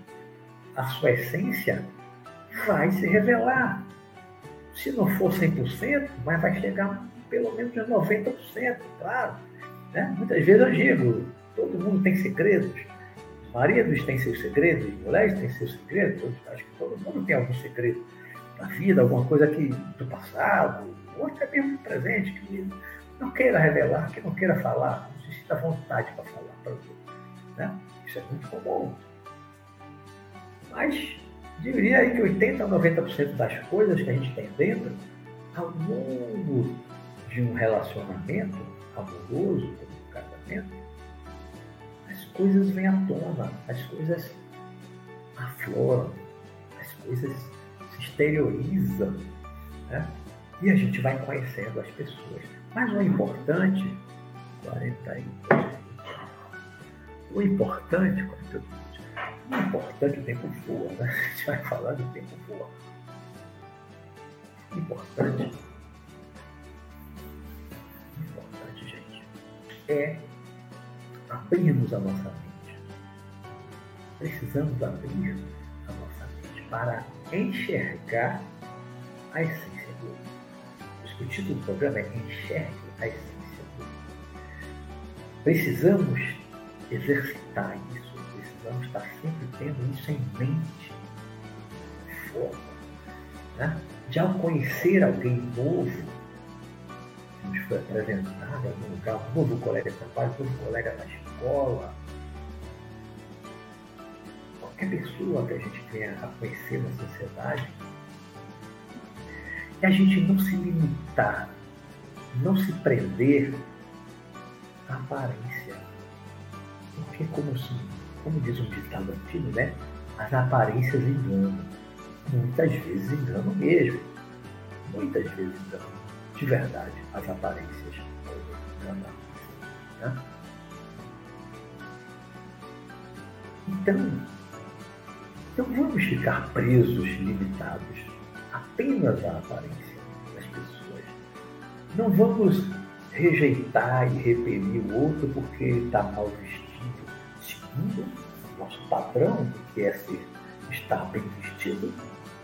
A sua essência vai se revelar. Se não for 100%, mas vai chegar pelo menos a 90%, claro. Né? Muitas vezes eu digo, todo mundo tem segredos. Os maridos têm seus segredos, mulheres têm seus segredos. Acho que todo mundo tem algum segredo da vida, alguma coisa que, do passado, ou até mesmo do presente, que não queira revelar, que não queira falar, se sinta vontade para falar para os outros. Né? Isso é muito comum. Mas diria aí que 80% a 90% das coisas que a gente tem dentro, ao longo de um relacionamento amoroso, como um casamento, as coisas vêm à tona, as coisas afloram, as coisas se exteriorizam, né? e a gente vai conhecendo as pessoas. Mas o importante, 40 o importante, 40 o importante, o tempo voa, né? A gente vai falar do tempo voa. Importante, importante, gente, é abrirmos a nossa mente. Precisamos abrir a nossa mente para enxergar a essência do outro. O título do programa é Enxergue a essência. Precisamos exercitar isso precisamos estar sempre tendo isso em mente, forma, né? de ao conhecer alguém novo, que nos foi apresentado em algum lugar, um novo colega de trabalho, um novo colega na escola, qualquer pessoa que a gente venha a conhecer na sociedade, e a gente não se limitar, não se prender aparência. Porque como como diz um ditado antigo, né? As aparências enganam. Muitas vezes enganam mesmo. Muitas vezes enganam. De verdade, as aparências enganam. Né? Então, não vamos ficar presos, limitados apenas à aparência das pessoas. Não vamos rejeitar e repelir o outro porque está mal vestido segundo nosso padrão, que é ser, estar bem vestido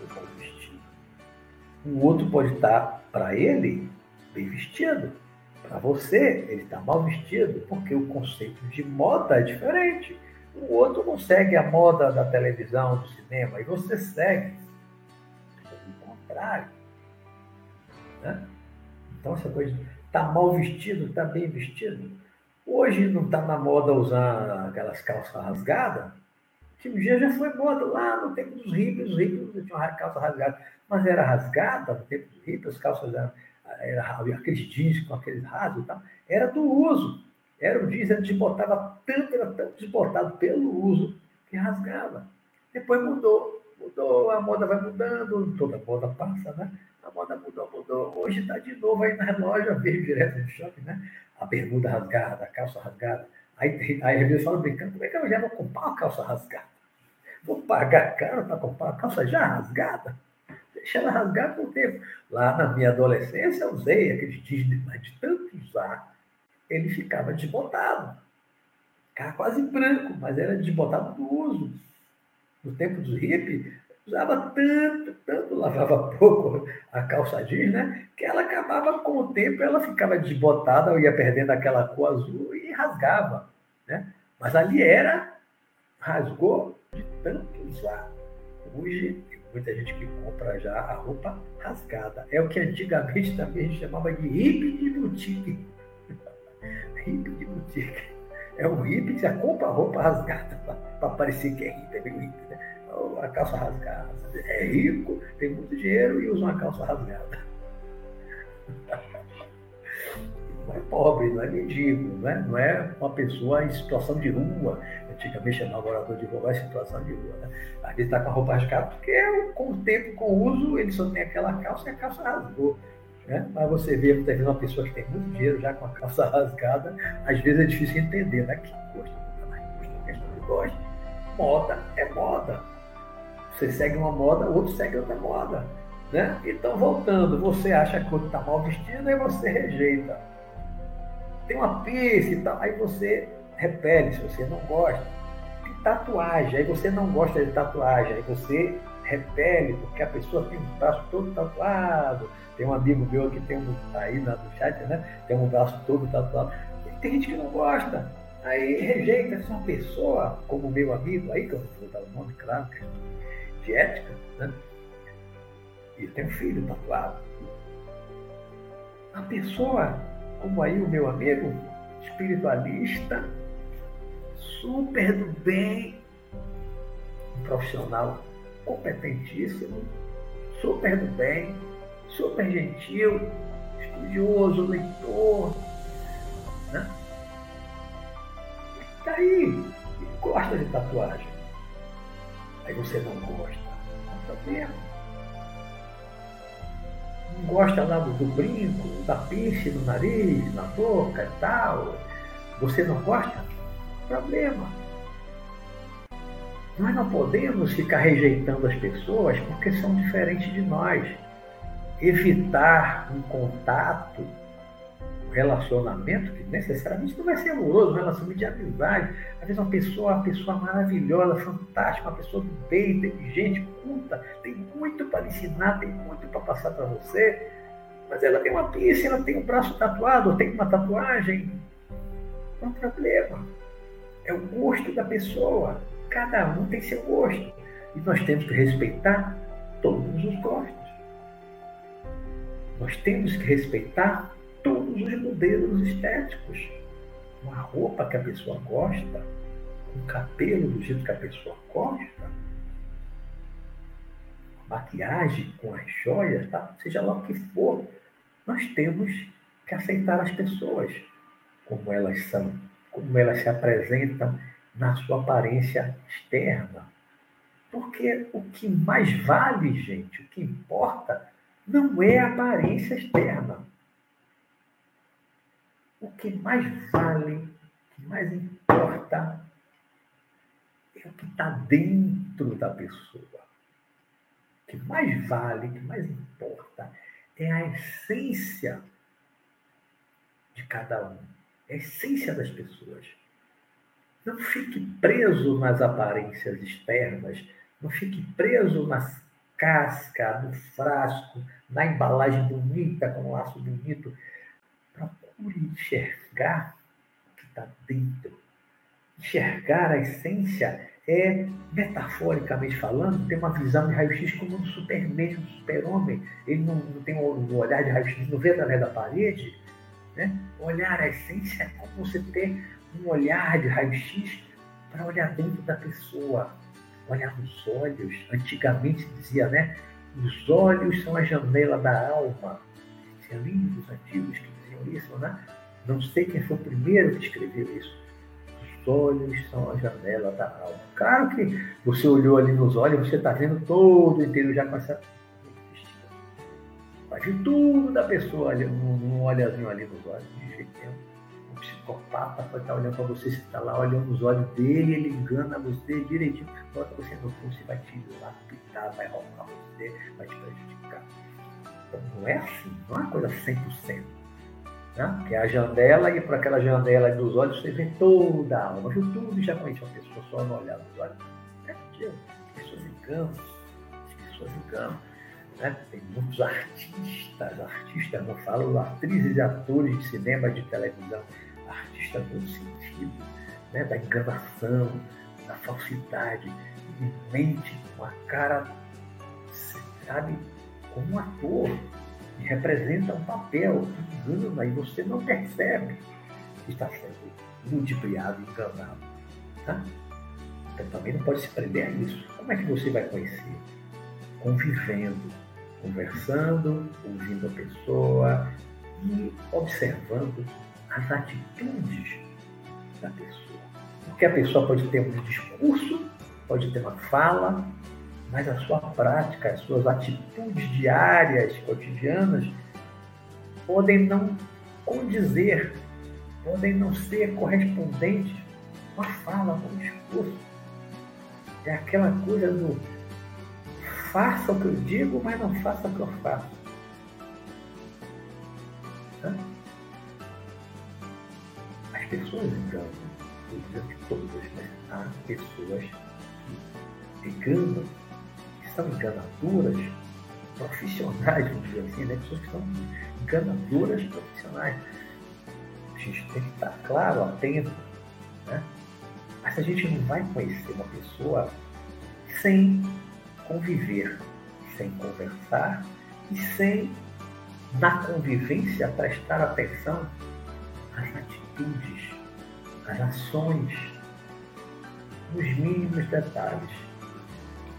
ou mal vestido. O outro pode estar, para ele, bem vestido, Para você, ele está mal vestido porque o conceito de moda é diferente. O outro não segue a moda da televisão, do cinema, e você segue. O contrário. Né? Então, essa coisa, está mal vestido, está bem vestido. Hoje não está na moda usar aquelas calças rasgadas, que um dia já foi moda lá no tempo dos hippies, os hippies tinham calça rasgada, mas era rasgada no tempo dos hippies, as calças eram, era, aqueles jeans com aqueles rasgos e tal, era do uso. Era o jeans, ele desbotava tanto, era tão desbotado pelo uso, que rasgava. Depois mudou, mudou, a moda vai mudando, toda moda passa, né? A moda mudou, mudou. Hoje está de novo aí na loja, veio direto no shopping, né? A bermuda rasgada, a calça rasgada. Aí, aí às vezes brincando, como é que eu já vou comprar uma calça rasgada? Vou pagar caro para comprar uma calça já rasgada? Deixa ela rasgar por tempo. Lá na minha adolescência eu usei aqueles jeans, mas de tanto usar, ele ficava desbotado. Ficava quase branco, mas era desbotado do uso. No tempo dos hippies, usava tanto, tanto, lavava pouco a calça jeans, né? Que ela acabava com o tempo, ela ficava desbotada, ia perdendo aquela cor azul e rasgava, né? Mas ali era, rasgou de tanto usar. Hoje, tem muita gente que compra já a roupa rasgada. É o que antigamente também a gente chamava de hippie de boutique. hippie de boutique. É um que já compra roupa rasgada para parecer que é hippie, é meio hippie, né? A calça rasgada. É rico, tem muito dinheiro e usa uma calça rasgada. Não é pobre, não é mendigo, não é, não é uma pessoa em situação de rua. Antigamente chamava morador de rua, em situação de rua. Né? Às vezes está com a roupa rasgada, porque com o tempo, com o uso, ele só tem aquela calça e a calça rasgou. Né? Mas você vê, muitas vezes, uma pessoa que tem muito dinheiro já com a calça rasgada, às vezes é difícil entender, né? Que mais gosta, questão de gosto. Moda é moda. Você segue uma moda, o outro segue outra moda. Né? Então, voltando, você acha que o outro está mal vestido, aí você rejeita. Tem uma piercing e tal, aí você repele se você não gosta. Tatuagem, aí você não gosta de tatuagem, aí você repele, porque a pessoa tem um braço todo tatuado. Tem um amigo meu que tem um, aí no chat, né? Tem um braço todo tatuado. Tem gente que não gosta. Aí rejeita. Se uma pessoa, como meu amigo aí, que eu não vou dar o nome, claro, que de ética, né? E tem um filho tatuado. A pessoa, como aí o meu amigo, espiritualista, super do bem, um profissional competentíssimo, super do bem, super gentil, estudioso, leitor, né? Está aí, gosta de tatuagem. Aí você não gosta. Não problema. Não gosta lá do, do brinco, da piche no nariz, na boca e tal. Você não gosta? Problema. Nós não podemos ficar rejeitando as pessoas porque são diferentes de nós. Evitar um contato relacionamento que necessariamente não vai ser amoroso, um relacionamento de amizade. Às vezes uma pessoa, uma pessoa maravilhosa, fantástica, uma pessoa do bem, inteligente, culta, tem muito para ensinar, tem muito para passar para você, mas ela tem uma piercing, ela tem um braço tatuado, tem uma tatuagem. Não é um problema. É o gosto da pessoa. Cada um tem seu gosto. E nós temos que respeitar todos os gostos. Nós temos que respeitar todos os modelos estéticos. Uma roupa que a pessoa gosta, um cabelo do jeito que a pessoa gosta, maquiagem com as joias, tá? seja lá o que for, nós temos que aceitar as pessoas como elas são, como elas se apresentam na sua aparência externa. Porque o que mais vale, gente, o que importa, não é a aparência externa o que mais vale, o que mais importa, é o que está dentro da pessoa. O que mais vale, o que mais importa, é a essência de cada um, é a essência das pessoas. Não fique preso nas aparências externas, não fique preso nas casca, no frasco, na embalagem bonita, com um laço bonito. Procure enxergar o que está dentro. Enxergar a essência é, metaforicamente falando, tem uma visão de raio-x como um superman, um super-homem. Ele não, não tem um olhar de raio-x, não vê através da parede. Né? Olhar a essência é como você ter um olhar de raio-x para olhar dentro da pessoa, olhar nos olhos. Antigamente dizia, né? Os olhos são a janela da alma. Tinha livros antigos que isso, né? Não sei quem foi o primeiro que escreveu isso. Os olhos são a janela da alma. Claro que você olhou ali nos olhos, você está vendo todo o interior já com essa Vai ver tudo da pessoa num olhazinho ali nos olhos, de jeito nenhum. Um psicopata pode estar olhando para você, você está lá olhando nos olhos dele, ele engana você direitinho. Bota você no fundo, você vai te lapidar, vai roubar você, vai te prejudicar. Então não é assim, não é uma coisa 100%. Né? Que é a janela, e por aquela janela dos olhos você vê toda a alma, viu tudo já conhece uma pessoa só no olhar dos olhos. É porque as pessoas enganam, as pessoas enganam. Né? Tem muitos artistas, artistas, não falo atrizes e atores de cinema, de televisão, artistas no sentido né? da enganação, da falsidade, e mente com a cara, sabe, como um ator, representa um papel, engana, e você não percebe que está sendo ludibriado, enganado. Tá? Então também não pode se prender a isso. Como é que você vai conhecer? Convivendo, conversando, ouvindo a pessoa e observando as atitudes da pessoa. Porque a pessoa pode ter um discurso, pode ter uma fala, mas a sua prática, as suas atitudes diárias, cotidianas, podem não condizer, podem não ser correspondentes com a fala, com o discurso. É aquela coisa do faça o que eu digo, mas não faça o que eu faço. As pessoas enganam, vou dizer que todas, né? Há pessoas que enganam, são enganadoras profissionais, vamos dizer assim, né? Pessoas que são enganadoras profissionais. A gente tem que estar claro, atento, né? Mas a gente não vai conhecer uma pessoa sem conviver, sem conversar e sem, na convivência, prestar atenção às atitudes, às ações, nos mínimos detalhes.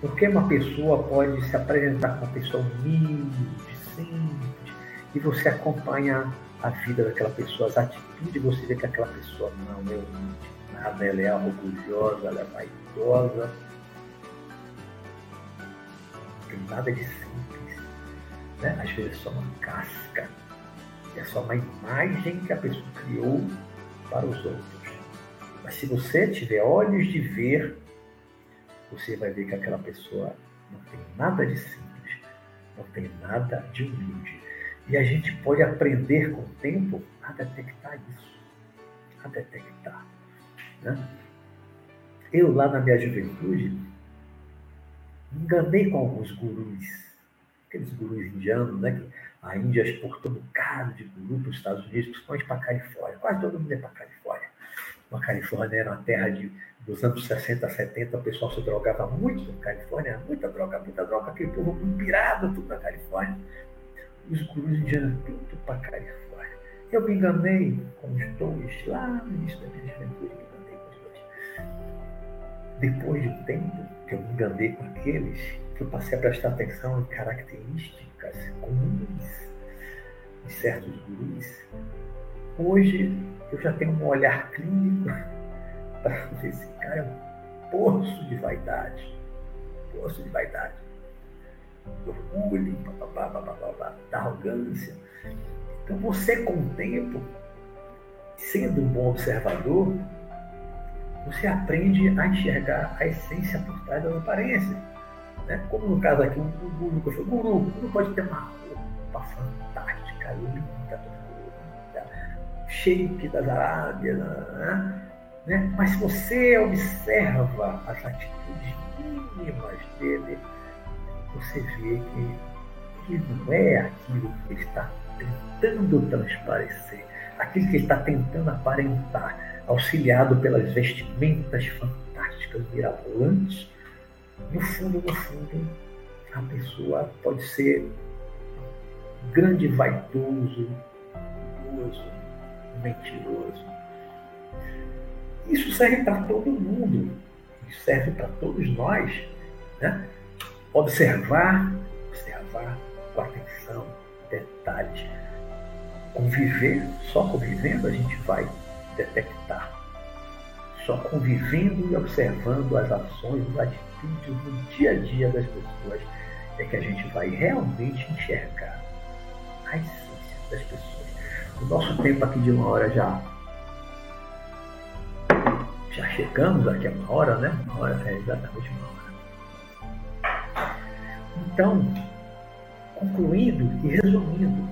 Porque uma pessoa pode se apresentar como uma pessoa humilde, simples, e você acompanha a vida daquela pessoa, as atitudes, você vê que aquela pessoa não é humilde, nada, ela é orgulhosa, ela é vaidosa, tem nada de simples. Né? Às vezes é só uma casca, é só uma imagem que a pessoa criou para os outros. Mas se você tiver olhos de ver, você vai ver que aquela pessoa não tem nada de simples, não tem nada de humilde. E a gente pode aprender com o tempo a detectar isso, a detectar. Né? Eu, lá na minha juventude, enganei com alguns gurus, aqueles gurus indianos, né? A Índia exportou um bocado de guru para os Estados Unidos, principalmente para a Califórnia. Quase todo mundo é para a Califórnia. A Califórnia era uma terra de, dos anos 60, 70, o pessoal se drogava muito na Califórnia, muita droga, muita droga, aquele povo pirado tudo na Califórnia. Os gurus indianos tudo para a Califórnia. Eu me enganei com os dois lá no início da minha juventude, me enganei com os dois. Depois de um tempo, que eu me enganei com aqueles, que eu passei a prestar atenção em características comuns de certos gurus, hoje eu já tenho um olhar clínico esse cara é um poço de vaidade. Poço de vaidade. Orgulho, da arrogância. Então você com o tempo, sendo um bom observador, você aprende a enxergar a essência por trás das aparências. Né? Como no caso aqui, o guru que eu falei, guru, guru pode ter uma roupa fantástica, linda, shape das Arábias, né? Né? mas se você observa as atitudes mínimas dele, você vê que não é aquilo que ele está tentando transparecer. aquilo que ele está tentando aparentar, auxiliado pelas vestimentas fantásticas, mirabolantes, no fundo, no fundo, a pessoa pode ser grande vaidoso, mentiroso. Isso serve para todo mundo, isso serve para todos nós. Né? Observar, observar com atenção, detalhes. Conviver, só convivendo a gente vai detectar. Só convivendo e observando as ações, as atitudes no dia a dia das pessoas é que a gente vai realmente enxergar a essência das pessoas. O nosso tempo aqui de uma hora já já chegamos aqui a uma hora, né? Uma hora é exatamente uma hora. Então, concluindo e resumindo,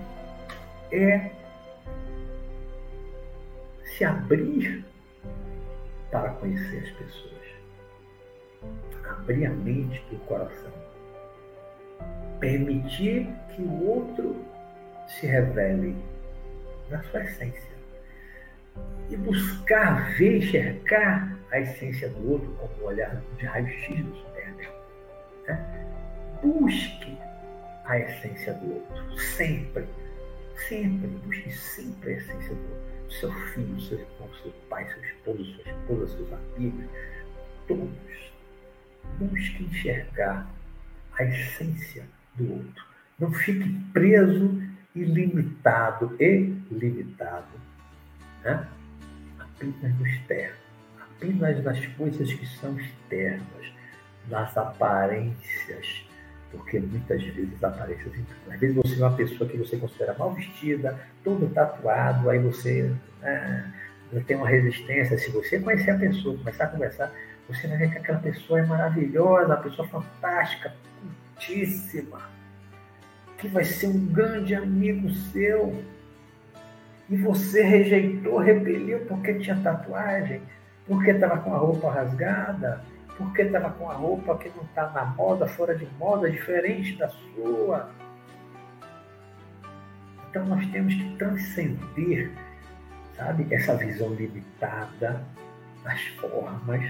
é se abrir para conhecer as pessoas. Abrir a mente e o coração. Permitir que o outro se revele na sua essência. E buscar ver, enxergar a essência do outro como um olhar de raio-x do supérdio. Né? Busque a essência do outro, sempre. Sempre, busque sempre a essência do outro. Seu filho, seu irmão, seu pai, seu esposo, sua esposa, seus amigos, todos. Busque enxergar a essência do outro. Não fique preso ilimitado e limitado, né? apenas no externo, apenas nas coisas que são externas, nas aparências, porque muitas vezes aparências às vezes você é uma pessoa que você considera mal vestida, todo tatuado, aí você né, tem uma resistência. Se você conhecer a pessoa, começar a conversar, você vai ver que aquela pessoa é maravilhosa, uma pessoa fantástica, cultíssima que vai ser um grande amigo seu e você rejeitou, repeliu porque tinha tatuagem, porque estava com a roupa rasgada, porque estava com a roupa que não está na moda, fora de moda, diferente da sua. Então nós temos que transcender, sabe, essa visão limitada das formas,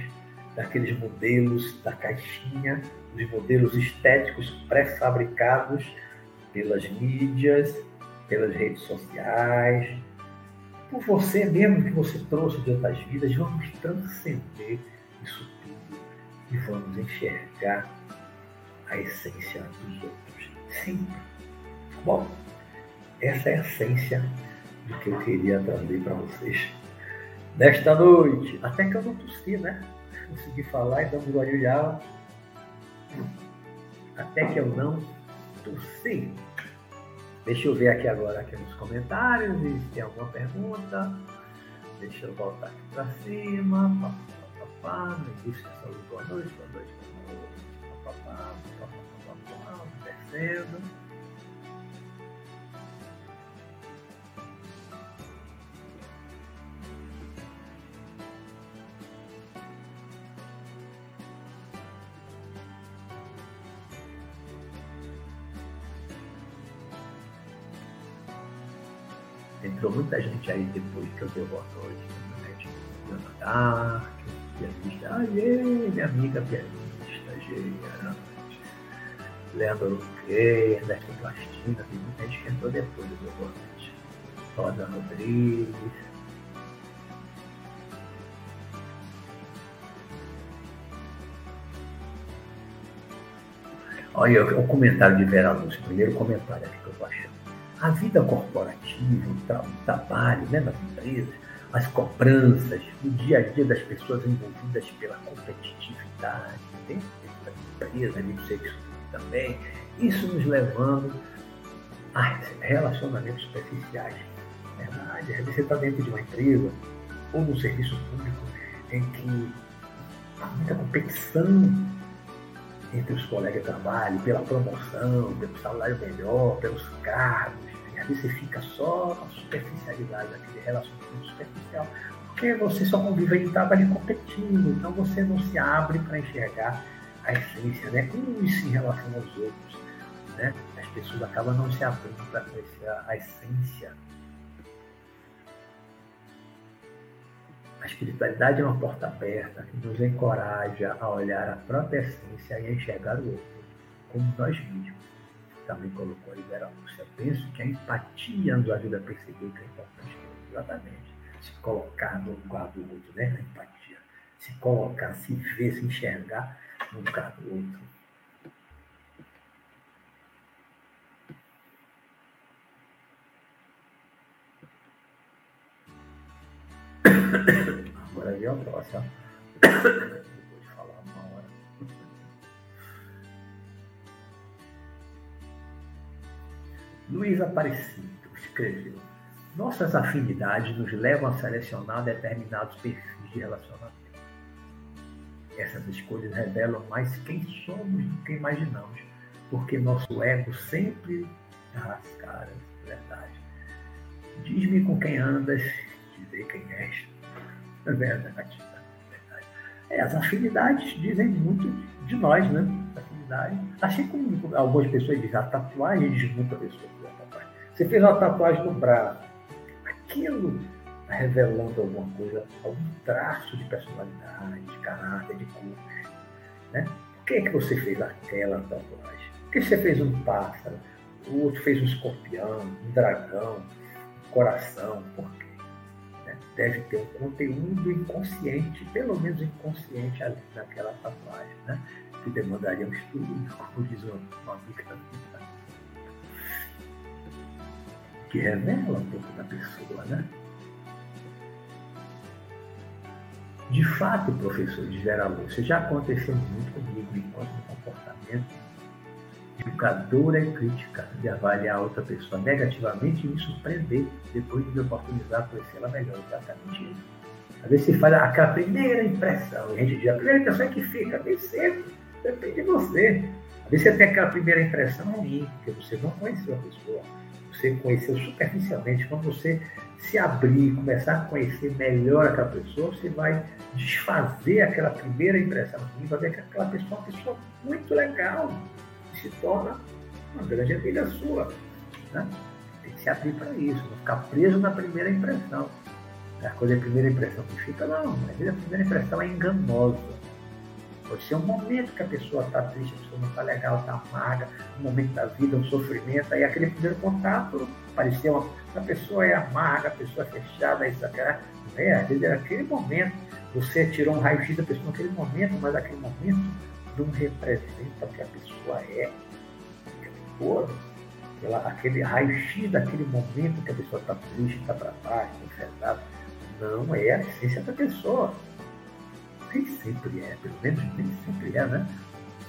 daqueles modelos da caixinha, os modelos estéticos pré-fabricados pelas mídias, pelas redes sociais, por você mesmo que você trouxe de outras vidas, vamos transcender isso tudo e vamos enxergar a essência dos outros. Sim. Bom, essa é a essência do que eu queria trazer para vocês nesta noite. Até que eu não tossi, né? Consegui falar e dando guarulhar. Até que eu não tossi. Deixa eu ver aqui agora aqui nos comentários e se tem alguma pergunta. Deixa eu voltar aqui para cima. Pá, pá, pá. Indústria Saúde, boa noite, boa noite, boa noite. Pá, pá, pá, pá, pá, pá, pá, descendo. Entrou muita gente aí depois que eu dei boa noite. Né? Ana Dark, pianista. Aê, minha amiga pianista, Geia. Leandro Luque, Ernesto Plastina. Tem muita gente que entrou depois do meu noite. Rosa Rodrigues. Olha o comentário de Vera Luz, primeiro comentário aqui que eu achando a vida corporativa, o, tra o trabalho né, nas empresas, as cobranças, o dia a dia das pessoas envolvidas pela competitividade dentro da empresa, ali também, isso nos levando a relacionamentos superficiais. Verdade, às vezes você está dentro de uma empresa ou num serviço público em que há muita competição entre os colegas de trabalho, pela promoção, pelo salário melhor, pelos cargos, você fica só na superficialidade, aquele relacionamento superficial, porque você só convive em trabalho competindo, então você não se abre para enxergar a essência, né? Como isso em relação aos outros, né? As pessoas acabam não se abrindo para conhecer a, essência A espiritualidade é uma porta aberta que nos encoraja a olhar a própria essência e a enxergar o outro como nós mesmos. Também colocou a Libera Eu penso que a empatia nos ajuda a perceber que é importante. Exatamente. Se colocar no lugar do outro, né? A empatia. Se colocar, se ver, se enxergar no lugar do outro. Agora vem a próxima. Luiz Aparecido escreveu: Nossas afinidades nos levam a selecionar determinados perfis de relacionamento. Essas escolhas revelam mais quem somos do que imaginamos, porque nosso ego sempre dá as caras, verdade. Diz-me com quem andas, dizer quem és. É verdade. É, as afinidades dizem muito de nós, né? Afinidade. Assim como algumas pessoas dizem, a tatuagem muito a pessoa. Você fez uma tatuagem no braço. Aquilo está revelando alguma coisa, algum traço de personalidade, de caráter, de cor. Né? Por que, é que você fez aquela tatuagem? Por que você fez um pássaro? O outro fez um escorpião, um dragão, um coração. Por quê? deve ter um conteúdo inconsciente, pelo menos inconsciente ali naquela tatuagem, né? Que demandaria um estudo, como diz uma, uma amiga que revela um pouco da pessoa, né? De fato, professor de geral, isso já aconteceu muito comigo enquanto no comportamento educadora e crítica de avaliar outra pessoa negativamente e me surpreender depois de me oportunizar conhecê-la melhor. Exatamente isso. Às vezes se faz aquela primeira impressão, a gente diz, a primeira impressão é que fica, nem sempre, depende de você. Às vezes você tem aquela primeira impressão ruim, porque você não conheceu a pessoa, você conheceu superficialmente. Quando você se abrir, começar a conhecer melhor aquela pessoa, você vai desfazer aquela primeira impressão ruim, vai ver que aquela pessoa é uma pessoa muito legal, se torna uma grande amiga sua. Né? Tem que se abrir para isso, não ficar preso na primeira impressão. A coisa é a primeira impressão que fica, não, às vezes a primeira impressão é enganosa. Pode ser um momento que a pessoa está triste, a pessoa não está legal, está amarga, um momento da vida, um sofrimento, aí aquele primeiro contato pareceu uma, a pessoa é amarga, a pessoa é fechada, isso é, às vezes é aquele momento, você tirou um raio-x da pessoa naquele momento, mas aquele momento não representa o que a pessoa é. Por aquele raio-x daquele momento que a pessoa está triste, está para baixo, está não é a essência da pessoa. Nem sempre é, pelo menos nem sempre é, né?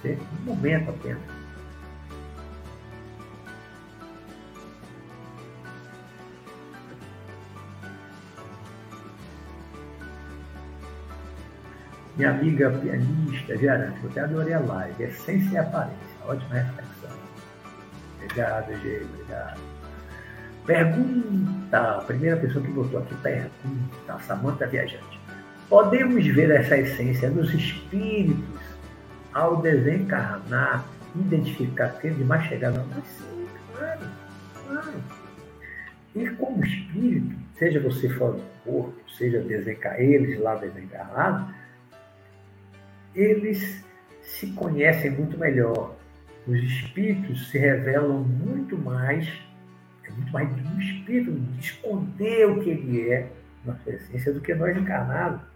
É um momento apenas. Minha amiga pianista, Gerante, eu até adorei a live. Essência e aparência. Ótima reflexão. Obrigado, Gê, obrigado. Pergunta. A primeira pessoa que botou aqui pergunta. Samanta Viajante. Podemos ver essa essência nos espíritos ao desencarnar, identificar aquele de mais chegada? Mas sim, claro, claro. E como espírito, seja você fora do corpo, seja desencar, eles lá desencarnados, eles se conhecem muito melhor. Os espíritos se revelam muito mais, é muito mais de um espírito de esconder o que ele é na sua essência do que nós encarnados.